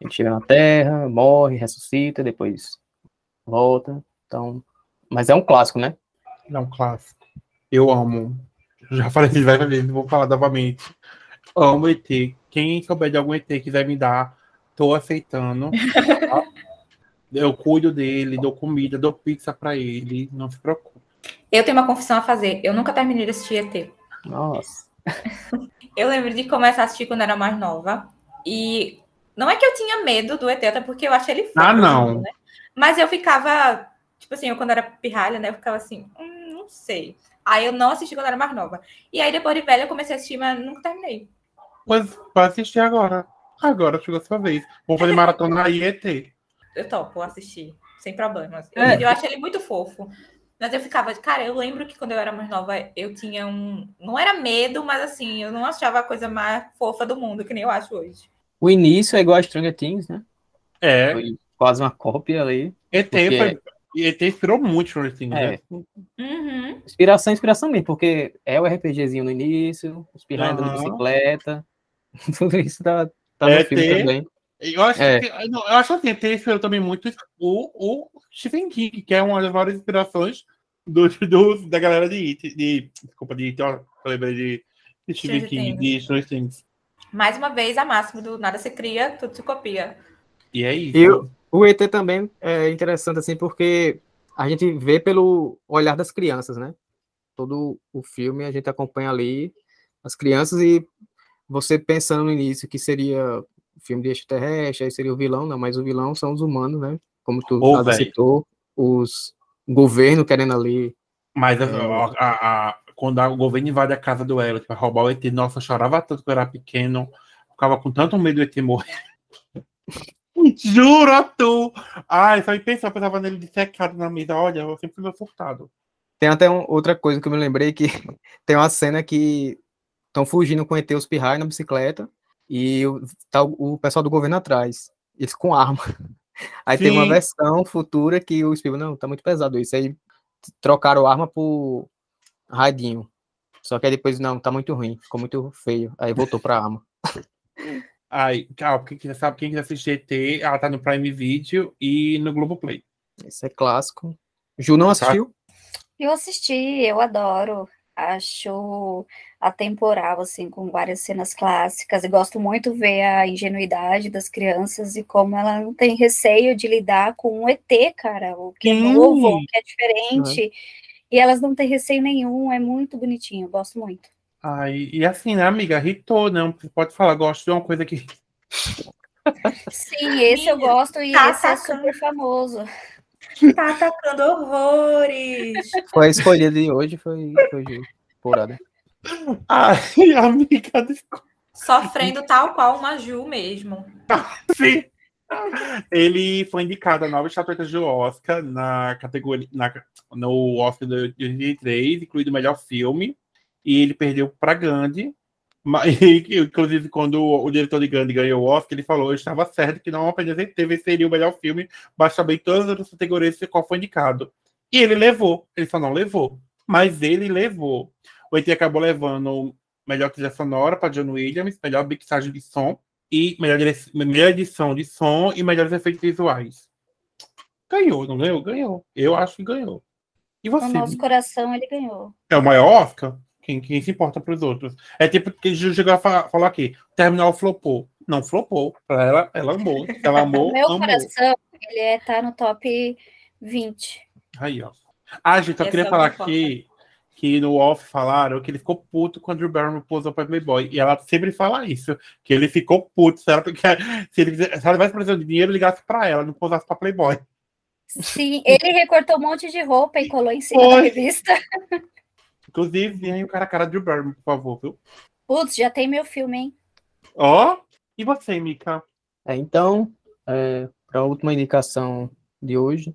gente chega na Terra, morre, ressuscita, depois volta. Então, mas é um clássico, né? É um clássico. Eu amo. Já falei várias vezes, vou falar novamente. Amo ET. Quem souber de algum ET quiser me dar, tô aceitando. Tá? Eu cuido dele, dou comida, dou pizza para ele, não se preocupe. Eu tenho uma confissão a fazer. Eu nunca terminei de assistir ET. Nossa. eu lembro de começar a assistir quando era mais nova. E não é que eu tinha medo do ET, até porque eu achei ele Ah, não. Né? Mas eu ficava, tipo assim, eu quando era pirralha, né? Eu ficava assim, hum, não sei. Aí eu não assisti quando era mais nova. E aí depois de velha eu comecei a assistir, mas nunca terminei. Pois vai assistir agora. Agora chegou a sua vez. Vou fazer maratona aí, ET eu topo assistir, sem problemas. Eu, é. eu acho ele muito fofo. Mas eu ficava, cara, eu lembro que quando eu era mais nova, eu tinha um. Não era medo, mas assim, eu não achava a coisa mais fofa do mundo, que nem eu acho hoje. O início é igual a Stranger Things, né? É. Foi quase uma cópia ali. ET, porque... foi... ET inspirou muito Stranger Things, é. né? Uhum. Inspiração, inspiração mesmo, porque é o RPGzinho no início, os pirraia uhum. bicicleta. Tudo isso tá, tá no ET, filme também. Eu acho, é. que, eu acho assim, tem inspirado também muito o, o Stephen King, que é uma das maiores inspirações do, do, da galera de It, de, desculpa, de It, ó, eu lembrei de, de Stephen King, de Stranger Things. Mais uma vez, a máxima do nada se cria, tudo se copia. E é isso. E o, ET também é interessante, assim, porque a gente vê pelo olhar das crianças, né? Todo o filme a gente acompanha ali as crianças e você pensando no início que seria filme de extraterrestre, aí seria o vilão, não, mas o vilão são os humanos, né? Como tu oh, citou, os governo querendo ali. Mas é... a, a, a, quando o governo invade a casa do Elliot para roubar o ET, nossa, chorava tanto que eu era pequeno, ficava com tanto medo do ET morrer. Juro, tu! Ai, só em pensar, eu pensava nele de secado na mesa. Olha, eu sempre fui furtado. Tem até um, outra coisa que eu me lembrei que tem uma cena que estão fugindo com o ET os Pirrai na bicicleta e o, tá o, o pessoal do governo atrás, eles com arma. Aí Sim. tem uma versão futura que o Spielberg, não, tá muito pesado isso. Aí trocaram arma por radinho. Só que aí depois, não, tá muito ruim, ficou muito feio. Aí voltou pra arma. Ai, calma, quem quiser sabe, quem quiser assistir ET, ela tá no Prime Video e no Globoplay. Esse é clássico. Ju não tá. assistiu? Eu assisti, eu adoro. Acho atemporal, assim, com várias cenas clássicas. E gosto muito ver a ingenuidade das crianças e como ela não tem receio de lidar com o ET, cara, o que é novo, o que é diferente. Uhum. E elas não têm receio nenhum, é muito bonitinho, gosto muito. Ah, e, assim, né, amiga, irritou, não? Você pode falar, gosto de uma coisa que. Sim, esse eu gosto e tá esse atacando. é super famoso. Tá atacando horrores. Foi a escolha de hoje, foi, foi porada. Ai, amiga, desculpa. Sofrendo tal qual uma Ju mesmo. Sim. Ele foi indicado a nova estatueta do Oscar na categoria na, no Oscar de 2003, incluído o melhor filme, e ele perdeu para Gandhi. Mas, inclusive, quando o diretor de Gandhi ganhou o Oscar, ele falou: Eu estava certo que não apenas ele seria o melhor filme, mas também todas as categorias que qual foi indicado. E ele levou, ele só não levou, mas ele levou. O ET acabou levando melhor trilha sonora para John Williams, melhor mixagem de som e melhor, melhor edição de som e melhores efeitos visuais. Ganhou, não ganhou? Ganhou. Eu acho que ganhou. E você? No nosso coração ele ganhou. É o maior Oscar? Quem, quem se importa para os outros? É tipo que chegou a falar, falar aqui: o terminal flopou. Não flopou. Ela, ela amou. Ela amou. meu amou. coração, ele é, tá no top 20. Aí, ó. Ah, gente, eu queria falar aqui que no off falaram que ele ficou puto quando o Barrymore posou para Playboy. E ela sempre fala isso, que ele ficou puto. Se ela, se ele, se ela tivesse precisando de dinheiro, ligasse para ela, não posasse para Playboy. Sim, ele recortou um monte de roupa e colou em cima Foi. da revista. Inclusive, vem aí o cara cara Drew Barrymore, por favor, viu? Putz, já tem meu filme, hein? Ó, oh, e você, Mika? É, então, é, para a última indicação de hoje,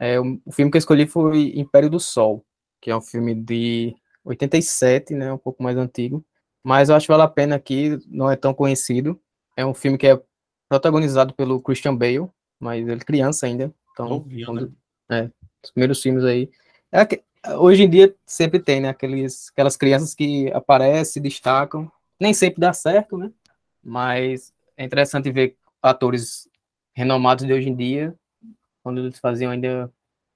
é, o, o filme que eu escolhi foi Império do Sol que é um filme de 87, né, um pouco mais antigo, mas eu acho que vale a pena aqui, não é tão conhecido. É um filme que é protagonizado pelo Christian Bale, mas ele é criança ainda, então, quando, é, os primeiros filmes aí. É, hoje em dia sempre tem, né, aqueles, aquelas crianças que aparecem, destacam, nem sempre dá certo, né, mas é interessante ver atores renomados de hoje em dia, quando eles faziam ainda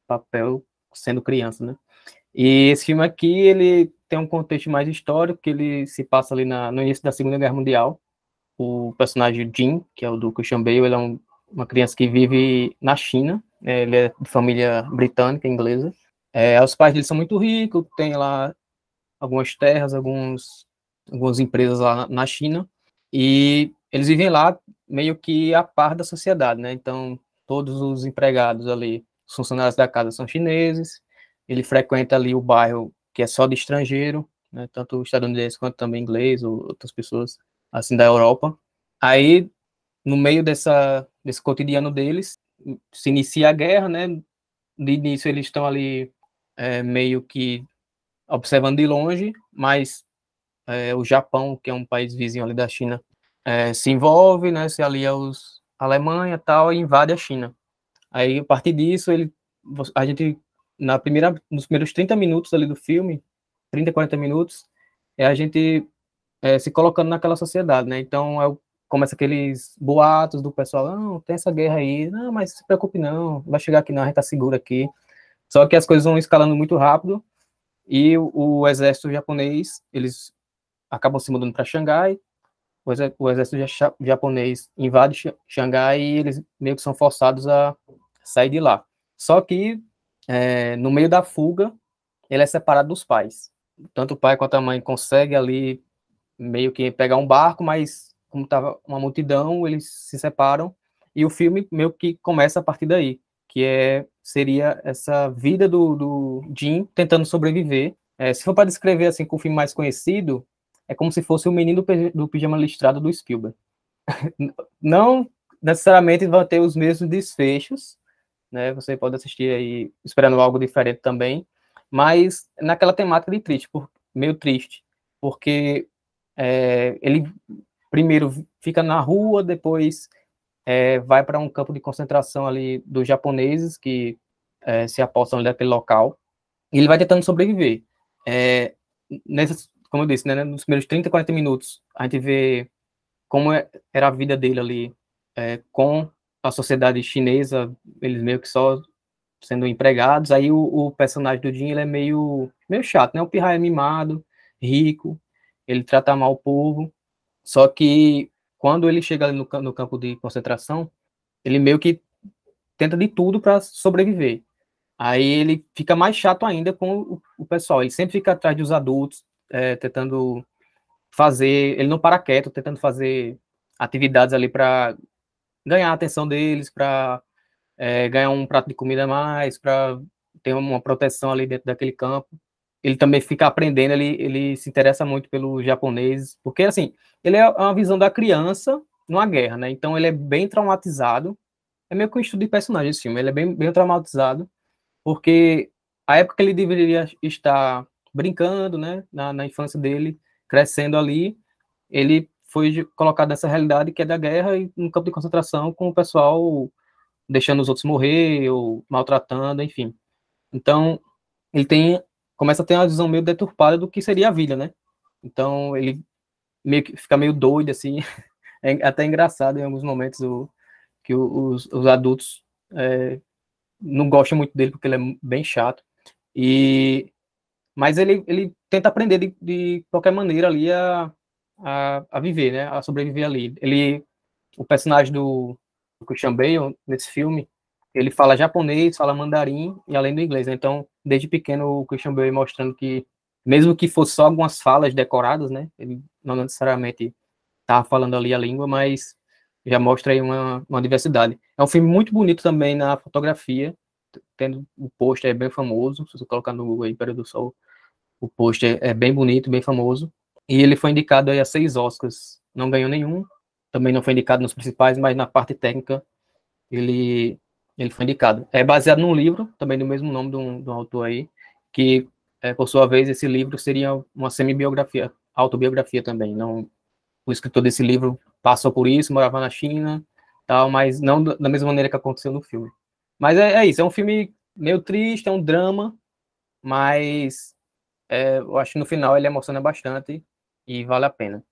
papel sendo criança, né. E esse filme aqui, ele tem um contexto mais histórico, que ele se passa ali na, no início da Segunda Guerra Mundial. O personagem Jim, que é o do Christian Bale, ele é um, uma criança que vive na China, ele é de família britânica, inglesa. É, os pais dele são muito ricos, tem lá algumas terras, alguns, algumas empresas lá na, na China, e eles vivem lá meio que a par da sociedade, né? Então, todos os empregados ali, os funcionários da casa são chineses, ele frequenta ali o bairro que é só de estrangeiro, né, tanto estadunidense quanto também inglês ou outras pessoas assim da Europa. Aí, no meio dessa desse cotidiano deles, se inicia a guerra, né? De início eles estão ali é, meio que observando de longe, mas é, o Japão, que é um país vizinho ali da China, é, se envolve, né? Se alia aos Alemanha tal e invade a China. Aí a partir disso ele a gente na primeira, nos primeiros 30 minutos ali do filme, 30, 40 minutos, é a gente é, se colocando naquela sociedade, né? Então, é, começa aqueles boatos do pessoal, não, tem essa guerra aí, não, mas se preocupe não, vai chegar aqui não, a gente tá seguro aqui. Só que as coisas vão escalando muito rápido e o, o exército japonês, eles acabam se mudando para Xangai, o exército japonês invade Xangai e eles meio que são forçados a sair de lá. Só que é, no meio da fuga, ele é separado dos pais. Tanto o pai quanto a mãe conseguem ali meio que pegar um barco, mas como estava uma multidão, eles se separam e o filme meio que começa a partir daí, que é seria essa vida do, do Jim tentando sobreviver. É, se for para descrever assim com o filme mais conhecido, é como se fosse o menino do, pijama listrado do Spielberg. Não necessariamente vão ter os mesmos desfechos, né? Você pode assistir aí esperando algo diferente também, mas naquela temática de triste, por, meio triste, porque é, ele primeiro fica na rua, depois é, vai para um campo de concentração ali dos japoneses que é, se apostam ali naquele local, e ele vai tentando sobreviver. É, nessas, como eu disse, né, nos primeiros 30, 40 minutos, a gente vê como é, era a vida dele ali é, com a sociedade chinesa, eles meio que só sendo empregados, aí o, o personagem do Jin, ele é meio, meio chato, né, o pirraia mimado, rico, ele trata mal o povo, só que quando ele chega ali no, no campo de concentração, ele meio que tenta de tudo para sobreviver. Aí ele fica mais chato ainda com o, o pessoal. Ele sempre fica atrás dos adultos, é, tentando fazer. Ele não para quieto, tentando fazer atividades ali para ganhar a atenção deles, para é, ganhar um prato de comida a mais, para ter uma proteção ali dentro daquele campo ele também fica aprendendo, ele, ele se interessa muito pelos japoneses, porque, assim, ele é uma visão da criança numa guerra, né? Então, ele é bem traumatizado. É meio que um estudo de personagem esse filme. Ele é bem, bem traumatizado, porque a época que ele deveria estar brincando, né? Na, na infância dele, crescendo ali, ele foi colocado nessa realidade que é da guerra e no campo de concentração com o pessoal deixando os outros morrer ou maltratando, enfim. Então, ele tem começa a ter uma visão meio deturpada do que seria a vida, né? Então ele meio que fica meio doido, assim. É até engraçado em alguns momentos o, que os, os adultos é, não gostam muito dele porque ele é bem chato. E mas ele, ele tenta aprender de, de qualquer maneira ali a, a, a, viver, né? A sobreviver ali. Ele, o personagem do, do Christian Bale nesse filme, ele fala japonês, fala mandarim e além do inglês. Né? Então, desde pequeno, o Christian Bale mostrando que, mesmo que fosse só algumas falas decoradas, né? Ele não necessariamente estava falando ali a língua, mas já mostra aí uma, uma diversidade. É um filme muito bonito também na fotografia, tendo o pôster é bem famoso, se você colocar no Google aí, Império do Sol, o pôster é bem bonito, bem famoso. E ele foi indicado aí a seis Oscars, não ganhou nenhum, também não foi indicado nos principais, mas na parte técnica ele ele foi indicado. É baseado num livro, também do mesmo nome de um, de um autor aí, que, é, por sua vez, esse livro seria uma semi-biografia, autobiografia também. Não, o escritor desse livro passou por isso, morava na China, tal, mas não da mesma maneira que aconteceu no filme. Mas é, é isso, é um filme meio triste, é um drama, mas é, eu acho que no final ele emociona bastante e vale a pena.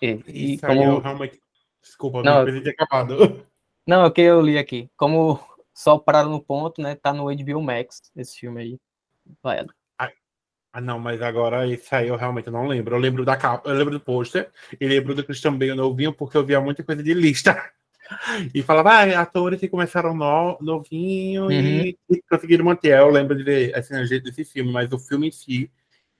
E, e como... eu realmente... Desculpa, não, eu acabado. Não, é o que eu li aqui. Como só pararam no ponto, né? Tá no HBO Max, esse filme aí. Vai. Ah, não, mas agora isso aí eu realmente não lembro. Eu lembro da capa, eu lembro do pôster e lembro do Christian Bale novinho, porque eu via muita coisa de lista. E falava, ah, atores que começaram no, novinho uhum. e, e, conseguiram manter. Eu lembro de ver a sinergia desse filme, mas o filme em si,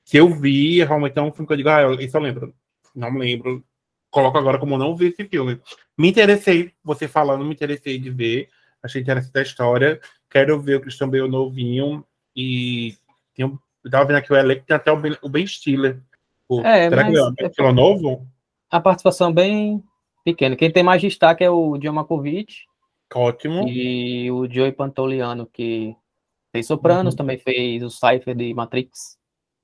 que eu vi, realmente é um filme que eu digo, ah, isso eu lembro. Não me lembro. Coloco agora como não vi esse filme. Me interessei, você falando, me interessei de ver achei interessante a história. Quero ver o Christian Bale novinho. E tem um, eu tava vendo aqui o elenco, tem até o Ben, o ben Stiller. O, é, será que é, é novo? A participação bem pequena. Quem tem mais destaque é o John Malkovich. Ótimo. E o Joey Pantoliano, que fez Sopranos, uhum. também fez o Cypher de Matrix.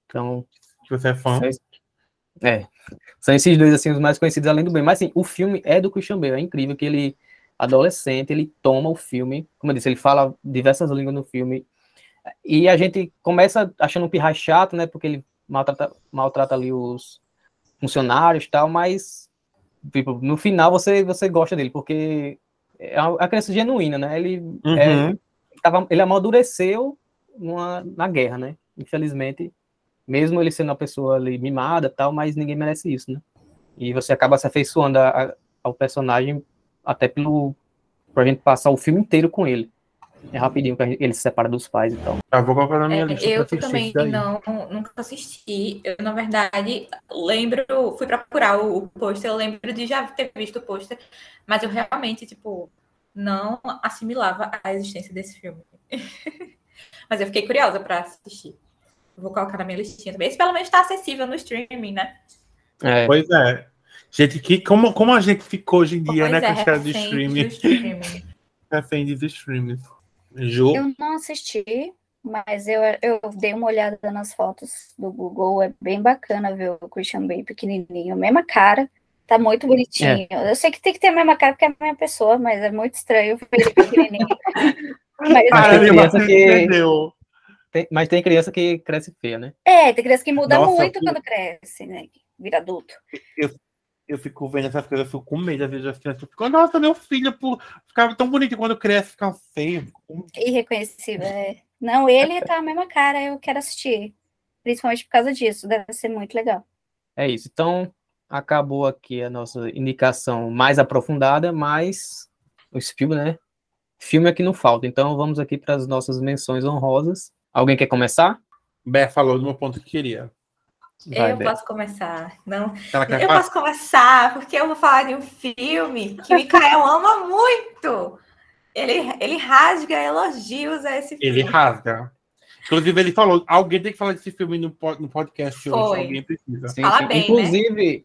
Então. Que você é fã. É. São esses dois, assim, os mais conhecidos, além do bem. Mas, assim, o filme é do Christian Bale. É incrível que ele adolescente, ele toma o filme, como eu disse, ele fala diversas línguas no filme, e a gente começa achando um pirra chato, né, porque ele maltrata, maltrata ali os funcionários e tal, mas tipo, no final você, você gosta dele, porque é a criança genuína, né, ele, uhum. é, tava, ele amadureceu numa, na guerra, né, infelizmente, mesmo ele sendo uma pessoa ali mimada tal, mas ninguém merece isso, né, e você acaba se afeiçoando a, a, ao personagem até pelo pra gente passar o filme inteiro com ele. É rapidinho que ele se separa dos pais e tal. Ah, vou colocar na minha é, lista. Eu também não, nunca assisti. Eu, na verdade, lembro, fui procurar o, o pôster, eu lembro de já ter visto o pôster, mas eu realmente, tipo, não assimilava a existência desse filme. mas eu fiquei curiosa para assistir. Vou colocar na minha listinha também. Esse pelo menos está acessível no streaming, né? É. Pois é. Gente, que, como, como a gente ficou hoje em dia, pois né, é, com caras de streaming. streaming. refém dos streaming. Ju? Eu não assisti, Mas eu, eu dei uma olhada nas fotos do Google, é bem bacana ver o Christian Bale pequenininho, mesma cara, tá muito bonitinho. É. Eu sei que tem que ter a mesma cara porque é a mesma pessoa, mas é muito estranho ver ele pequenininho. mas, ah, tem criança que... Tem, mas tem criança que cresce feia, né? É, tem criança que muda Nossa, muito eu... quando cresce, né? Vira adulto. Eu, eu fico vendo essas coisas, eu fico com medo, às vezes as crianças ficam, nossa, meu filho ficava tão bonito quando cresce, fica feio. Irreconhecível, é. Não, ele tá a mesma cara, eu quero assistir. Principalmente por causa disso, deve ser muito legal. É isso. Então, acabou aqui a nossa indicação mais aprofundada, mas o filme, né? Filme aqui não falta. Então, vamos aqui para as nossas menções honrosas. Alguém quer começar? Bé falou no meu ponto que queria. Vai, eu posso começar. Não, eu posso começar porque eu vou falar de um filme que Mikael ama muito. Ele, ele rasga elogios a esse filme. Ele rasga. Inclusive, ele falou: alguém tem que falar desse filme no, no podcast Foi. hoje. Alguém precisa. Sim. Bem, né? Inclusive, né?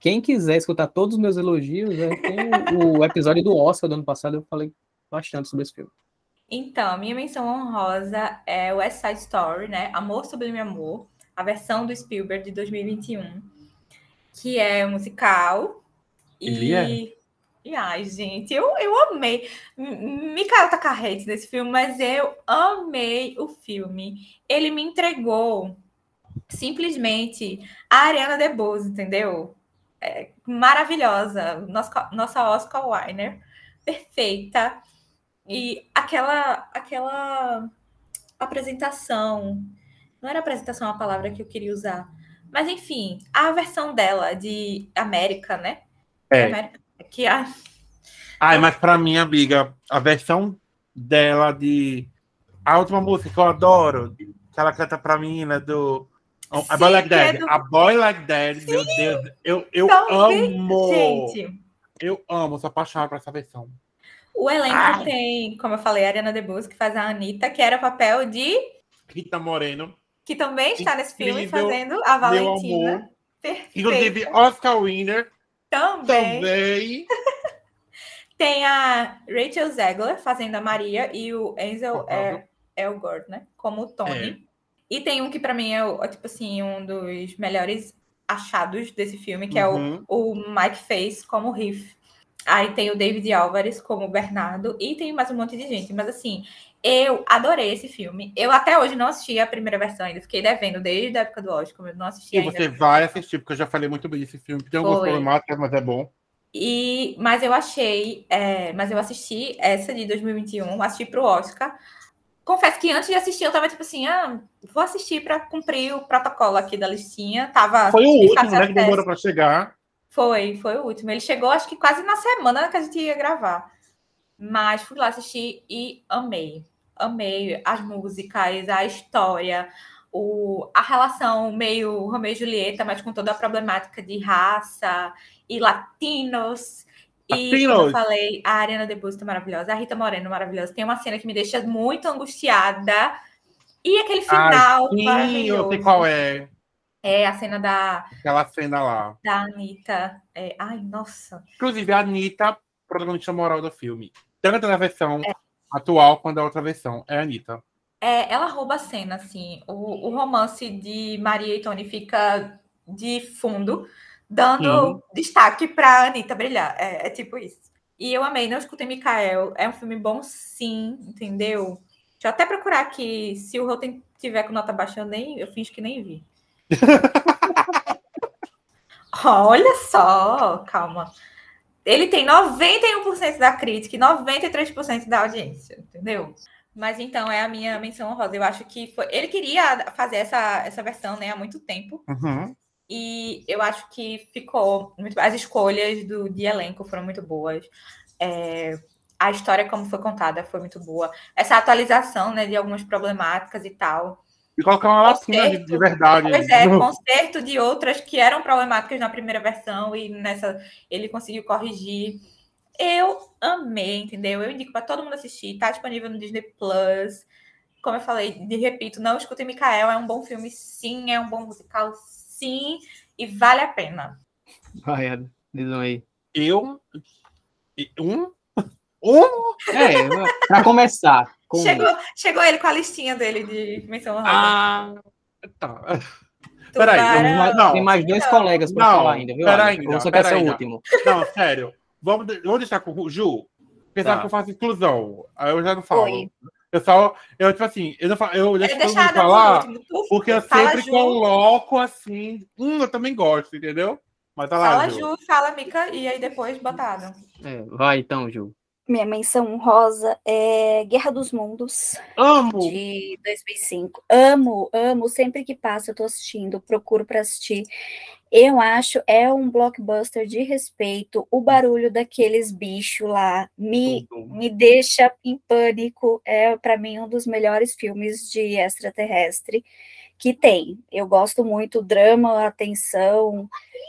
quem quiser escutar todos os meus elogios, né, tem o episódio do Oscar do ano passado, eu falei bastante sobre esse filme. Então, a minha menção honrosa é West Side Story, né? Amor Sublime Amor, a versão do Spielberg de 2021, que é musical. Ele e... é. E ai, gente, eu, eu amei. Mikael Takarrete nesse filme, mas eu amei o filme. Ele me entregou simplesmente a Ariana DeBose, entendeu? É, maravilhosa. Nossa, nossa Oscar Weiner, perfeita. E aquela, aquela apresentação. Não era apresentação a palavra que eu queria usar. Mas, enfim, a versão dela de América, né? É. América que a... Ai, mas para mim, amiga, a versão dela de. A última música que eu adoro, que ela canta pra mim, né, do. Sim, a Boy Like That. É do... A Boy Like That, Sim, meu Deus. Eu, eu amo. Gente. Eu amo, sou apaixonado por essa versão. O elenco Ai. tem, como eu falei, a Ariana DeBose, que faz a Anitta, que era o papel de. Rita Moreno. Que também está nesse filme fazendo a Valentina. Inclusive, Oscar Winner. Também. Também. Tem a Rachel Zegler fazendo a Maria e o Enzel é, né? Como o Tony. É. E tem um que para mim é, é, tipo assim, um dos melhores achados desse filme, que uhum. é o, o Mike Face como Riff. Aí tem o David Álvares como Bernardo e tem mais um monte de gente. Mas assim, eu adorei esse filme. Eu até hoje não assisti a primeira versão ainda. Fiquei devendo desde a época do Oscar, eu não assisti e ainda. você vai assistir, porque eu já falei muito bem desse filme. Tem algumas problemáticas, mas é bom. E, mas eu achei, é, mas eu assisti essa de 2021, assisti para o Oscar. Confesso que antes de assistir, eu tava tipo assim, ah, vou assistir para cumprir o protocolo aqui da listinha. Tava foi o último, né, que demorou para chegar. Foi, foi o último. Ele chegou, acho que quase na semana que a gente ia gravar. Mas fui lá assistir e amei amei as músicas, a história, o, a relação meio Romeu e Julieta, mas com toda a problemática de raça e latinos. E, como eu falei, a Ariana DeBose tá maravilhosa, a Rita Moreno maravilhosa. Tem uma cena que me deixa muito angustiada. E aquele final Ai, sim. Eu sei qual é. É a cena da. Aquela cena lá. Da Anitta. É, ai, nossa. Inclusive, a Anitta, protagonista moral do filme. Tanto na versão é atual quando a outra versão. É a Anitta. É, ela rouba a cena, assim. O, o romance de Maria e Tony fica de fundo, dando sim. destaque para Anitta brilhar. É, é, tipo isso. E eu amei, não escutei Mikael. É um filme bom, sim, entendeu? Deixa eu até procurar aqui. Se o Rotten tiver com nota baixa, eu, nem, eu finge que nem vi. Olha só, calma. Ele tem 91% da crítica e 93% da audiência, entendeu? Mas então é a minha menção honrosa. Eu acho que foi. Ele queria fazer essa, essa versão né, há muito tempo. Uhum. E eu acho que ficou muito. As escolhas do, de elenco foram muito boas. É, a história, como foi contada, foi muito boa. Essa atualização né, de algumas problemáticas e tal. E colocar uma lacuna de, de, verdade. Pois é, conserto de outras que eram problemáticas na primeira versão e nessa ele conseguiu corrigir. Eu amei, entendeu? Eu indico para todo mundo assistir. Tá disponível no Disney Plus. Como eu falei, de repito, não escutem Mikael, é um bom filme, sim, é um bom musical, sim, e vale a pena. Vai, diz aí. Eu. Um? Um? É, para começar com Chegou, chegou ele com a listinha dele de menção honrosa. Ah, tá. Peraí. Tem mais, Não. tem mais dois Não. colegas pra Não, falar ainda, viu? pera Ana? ainda, Ou você quer ser o último? Não, sério. Vamos, vamos deixar com o Ju. Pensar Tá. que eu faço inclusão. Aí eu já não falo. Oi. Eu só, eu, tipo assim, eu, não falo, eu deixo todo mundo falar, último. Porque eu fala sempre Ju, coloco assim. Hum, eu também gosto, entendeu? Mas tá lá, Fala Ju. Ju, fala Mica, e aí depois Botado. É, vai então, Ju. Minha menção honrosa é Guerra dos Mundos, Amo! de 2005. Amo, amo. Sempre que passa, eu tô assistindo, procuro para assistir. Eu acho é um blockbuster de respeito. O barulho daqueles bichos lá me, Tudo. me deixa em pânico. É, para mim, um dos melhores filmes de extraterrestre que tem. Eu gosto muito, drama, atenção.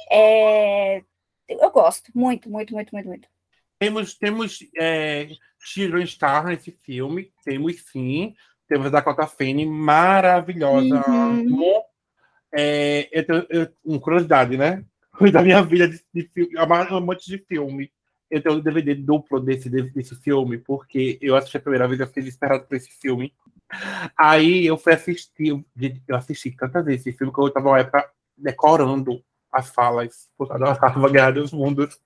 É, eu gosto muito, muito, muito, muito, muito. Temos, temos é, Children Star nesse filme. Temos sim. Temos a Dakota Fanning maravilhosa. Uhum. É, eu tenho eu, uma curiosidade, né? Da minha vida de, de filme, amante de filme. Eu tenho um DVD duplo desse, desse, filme, porque eu assisti a primeira vez, eu fiquei desesperado por esse filme. Aí eu fui assistir, eu assisti tantas vezes esse filme que eu tava na época decorando as falas, porque eu adorava Guerra dos Mundos.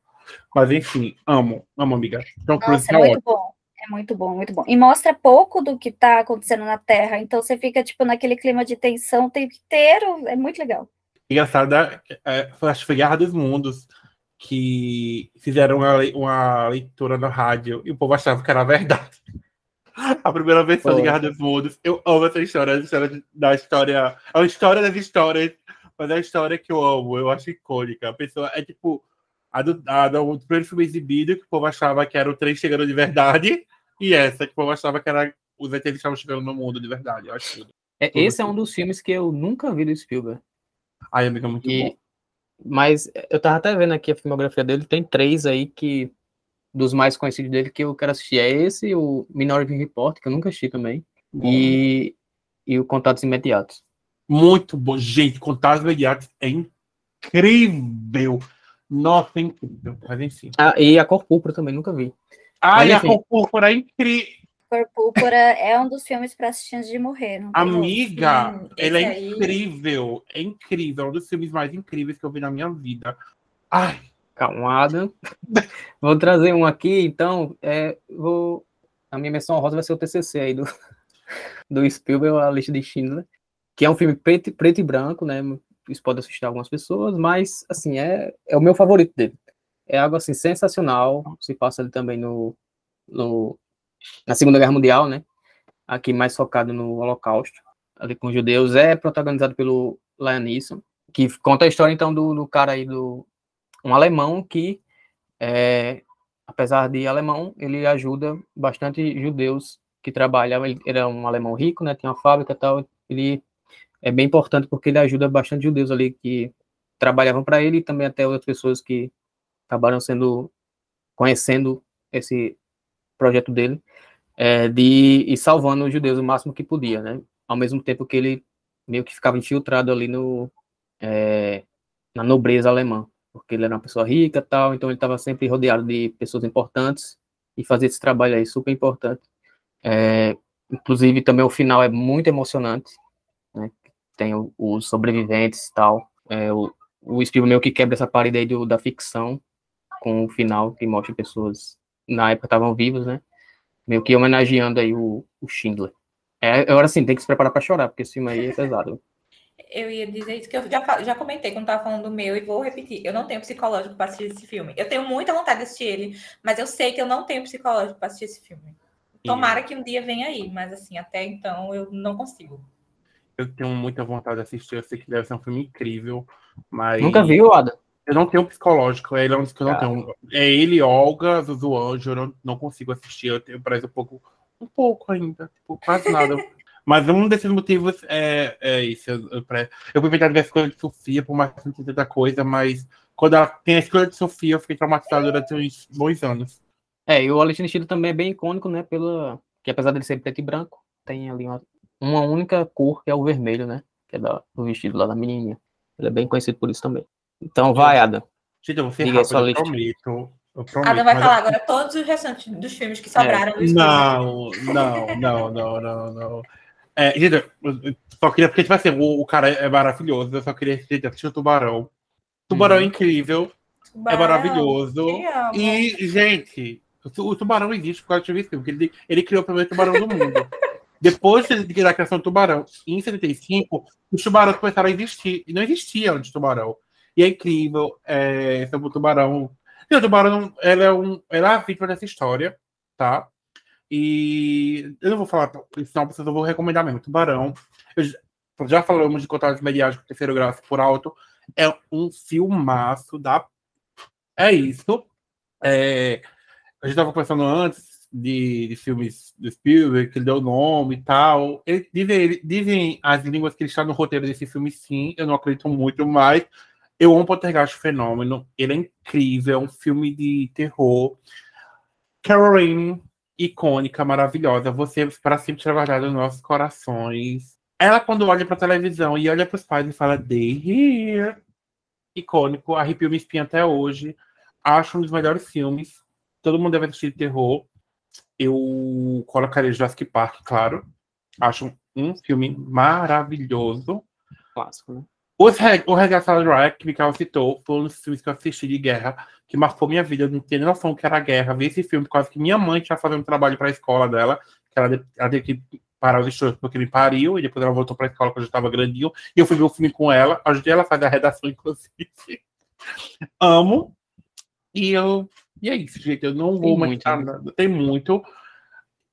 Mas enfim, amo, amo, amiga. Então, Cruise Nossa, é é muito ótimo. bom. É muito bom, muito bom. E mostra pouco do que tá acontecendo na Terra. Então você fica, tipo, naquele clima de tensão o tempo inteiro. É muito legal. Engraçado, é, foi- acho que foi Guerra dos Mundos que fizeram uma, uma leitura no rádio e o povo achava que era verdade. A primeira versão de Foi. Guerra dos Mundos. Eu amo essa história, a história de- da história. É uma história das histórias, mas é a história que eu amo, eu acho icônica. A pessoa é tipo a do, a do primeiro filme exibido, que o povo achava que era o trem chegando de verdade, e essa, que o povo achava que era os ETs que estavam chegando no mundo de verdade. Eu acho tudo. É, Tudo esse é assim. um dos filmes que eu nunca vi do Spielberg. Ai, amiga, muito E- bom. Mas eu tava até vendo aqui a filmografia dele, tem três aí que. Dos mais conhecidos dele que eu quero assistir. É esse, o Minority Report, que eu nunca assisti também. E, e o Contatos Imediatos. Muito bom. Gente, Contatos Imediatos é incrível. Nossa, é incrível. Mas enfim. Ah, e a Cor Púrpura também, nunca vi. Ai, a enfim. Cor Púrpura é incrível. Cor Púrpura é um dos filmes para assistir antes de morrer. Não. Amiga, Sim, ele é aí- incrível. É incrível. É um dos filmes mais incríveis que eu vi na minha vida. Ai, Calmada. vou trazer um aqui, então. É, vou, a minha menção rosa vai ser o TCC aí do, do Spielberg, a lista de Schindler, que é um filme preto, preto e branco, né? Isso pode assustar algumas pessoas, mas, assim, é, é o meu favorito dele. É algo, assim, sensacional. Se passa ali também no, no, na Segunda Guerra Mundial, né? Aqui mais focado no Holocausto, ali com os judeus. É protagonizado pelo Liam Neeson, que conta a história, então, do, do cara aí, do um alemão que, é, apesar de alemão, ele ajuda bastante judeus que trabalhavam. Ele era um alemão rico, né? Tinha uma fábrica e tal. Ele é bem importante porque ele ajuda bastante judeus ali que trabalhavam para ele e também até outras pessoas que acabaram sendo conhecendo esse projeto dele é, de salvando os judeus o máximo que podia, né? Ao mesmo tempo que ele meio que ficava infiltrado ali no é, na nobreza alemã, porque ele era uma pessoa rica tal, então ele estava sempre rodeado de pessoas importantes e fazia esse trabalho aí super importante. É, inclusive também o final é muito emocionante? Tem os sobreviventes e tal. É, o, o Spielberg meio que quebra essa parede aí do, da ficção com o final que mostra pessoas na época estavam vivas, né? Meio que homenageando aí o, o Schindler. É, agora sim, tem que se preparar para chorar, porque esse filme aí é pesado. Eu ia dizer isso que eu já, já comentei quando tava falando do meu e vou repetir. Eu não tenho psicológico para assistir esse filme. Eu tenho muita vontade de assistir ele, mas eu sei que eu não tenho psicológico para assistir esse filme. Tomara que um dia venha aí, mas assim, até então eu não consigo. Eu tenho muita vontade de assistir. Eu sei que deve ser um filme incrível. Mas. Nunca viu, Ada? Eu não tenho psicológico, ele é um dos que eu não Cara. tenho. É ele, Olga, Zuzu Anjo, eu não, não consigo assistir, eu tenho parece um pouco, um pouco ainda, tipo, quase nada. Mas um desses motivos é, é isso. Eu, eu, fui tentar ver a escolha de Sofia, por mais que não tanta coisa, mas quando ela tem a escolha de Sofia, eu fiquei traumatizado durante uns bons anos. É, e o Alexandre Chido também é bem icônico, né? Pela. Que apesar dele ser preto e branco, tem ali uma, uma única cor, que é o vermelho, né? Que é da, do vestido lá da menininha. Ele é bem conhecido por isso também. Então vai, Ada. Gente, eu vou rápido, sua eu lista. prometo. Eu Adam vai falar agora todos os restantes dos filmes que sobraram. É. Não, não, não, não, não, não. É, gente, só queria, porque, tipo assim, o, o cara é maravilhoso, eu só queria assistir o Tubarão. Tubarão é incrível, é tubarão, é maravilhoso. E, gente, o, o, Tubarão existe por causa do filme, porque ele, ele criou o primeiro tubarão do mundo. Depois de, da criação do tubarão, em 75, os tubarões começaram a existir. E não existia antes tubarão. E é incrível é, sobre o tubarão. E o tubarão, ela é, um, ela é a vítima dessa história, tá? E eu não vou falar senão vocês eu vou recomendar mesmo. Tubarão. Eu, já falamos de contatos mediáticos terceiro grau por alto. É um filmaço da. É isso. É, a gente estava conversando antes de, de, filmes do Spielberg, que ele deu nome e tal. Ele, dizem, dizem as línguas que ele está no roteiro desse filme, sim. Eu não acredito muito, mas eu amo Poltergeist Fenômeno. Ele é incrível, é um filme de terror. Caroline icônica, maravilhosa. Você para sempre trabalhar nos nossos corações. Ela, quando olha para a televisão e olha para os pais e fala, they here. Icônico, arrepio me espinha até hoje. Acho um dos melhores filmes. Todo mundo deve assistir terror. Eu colocaria Jurassic Park, claro. Acho um filme maravilhoso. Clássico, né? Os Re o Regaçado Ryan, que Mikael citou, foi um dos filmes que eu assisti de guerra, que marcou minha vida. Eu não tinha noção que era guerra. Vi esse filme por causa que minha mãe tinha fazendo um trabalho para a escola dela, que ela, ela teve que parar os estudos porque me pariu, e depois ela voltou para a escola quando eu estava grandinho, e eu fui ver o filme com ela, ajudei ela a fazer a redação, inclusive. Amo. E eu. E é isso, gente. Eu não vou mais. Muito, né? Tem muito.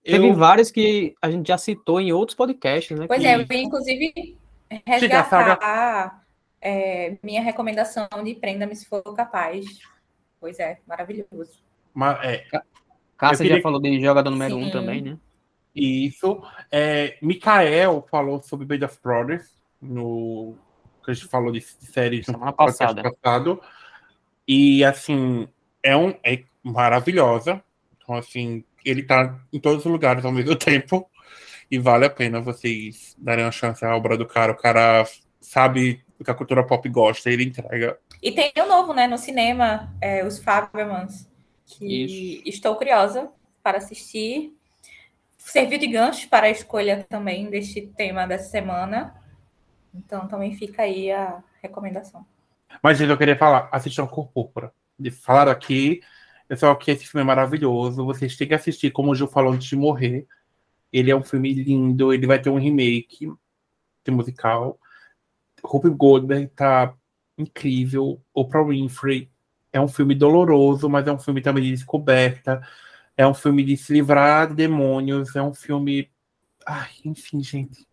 Teve eu... vários que a gente já citou em outros podcasts, né? Pois que... é, eu inclusive resgatar é, minha recomendação de Prenda-me se for capaz. Pois é, maravilhoso. Mas, é, Cássia queria... já falou de jogador número Sim. um também, né? Isso. É, Mikael falou sobre Band of Brothers, no que a gente falou de série semana passada. Passado. E assim, é, um, é maravilhosa. Então, assim, ele tá em todos os lugares ao mesmo tempo e vale a pena vocês darem uma chance à obra do cara. O cara sabe o que a cultura pop gosta, ele entrega. E tem o novo, né, no cinema, é, os Fabermans, que Isso. estou curiosa para assistir. Serviu de gancho para a escolha também deste tema dessa semana. Então também fica aí a recomendação. Mas, gente, eu queria falar, assistam Cor Púrpura. De falar aqui, pessoal, que esse filme é maravilhoso. Vocês têm que assistir, como o Gil falou antes de morrer. Ele é um filme lindo, ele vai ter um remake de musical. Ruby Goldberg tá incrível. Oprah Winfrey é um filme doloroso, mas é um filme também de descoberta. É um filme de se livrar de demônios. É um filme. Ai, enfim, gente.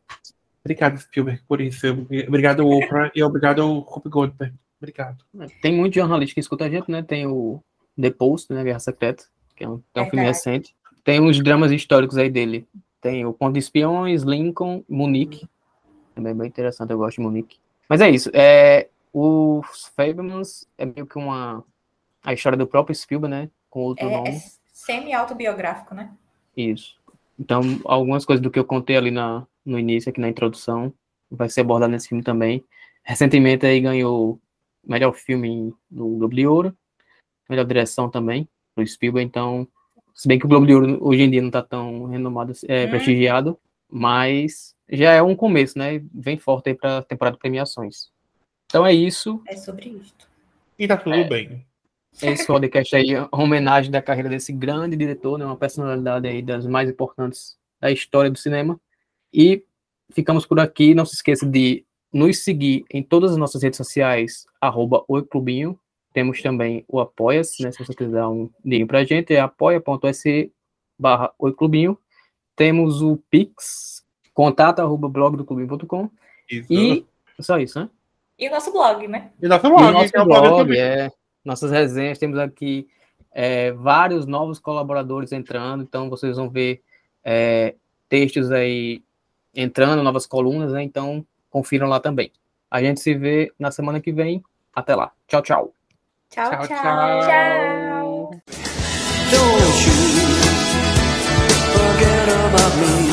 Obrigado, Spielberg, por isso. Obrigado, Oprah, e obrigado, Ruby Goldberg. Obrigado. Tem muito jornalista que escuta a gente, né? Tem o The Post, né? Guerra Secreta, que é um, é um filme recente. Tem uns dramas históricos aí dele. Tem o Ponto de Espiões, Lincoln, Munique. Também bem interessante, eu gosto de Munique. Mas é isso. É, os Fablemans é meio que uma a história do próprio Spielberg, né? Com outro é, nome. É semi-autobiográfico, né? Isso. Então, algumas coisas do que eu contei ali na, no início, aqui na introdução, vai ser abordado nesse filme também. Recentemente aí ganhou melhor filme no Globo de Ouro, melhor direção também, do Spielberg, então se bem que o Globo de Ouro hoje em dia não está tão renomado, é, hum. prestigiado, mas já é um começo, né? Vem forte aí para a temporada de premiações. Então é isso. É sobre isso. E tá tudo é, bem. Esse podcast aí, uma homenagem da carreira desse grande diretor, né? Uma personalidade aí das mais importantes da história do cinema. E ficamos por aqui. Não se esqueça de nos seguir em todas as nossas redes sociais, arroba Clubinho, temos também o Apoia-se, né? Se você quiser um dinheiro pra gente, é apoia.se barra oiclubinho. Temos o Pix, contato arroba blog do clubinho.com. E só isso, né? E o nosso blog, né? E nosso blog, e nosso é blog, é, nossas resenhas, temos aqui é, vários novos colaboradores entrando, então vocês vão ver é, textos aí entrando, novas colunas, né? Então confiram lá também. A gente se vê na semana que vem. Até lá. Tchau, tchau. Tchau, tchau. Tchau. tchau. Don't you forget about me.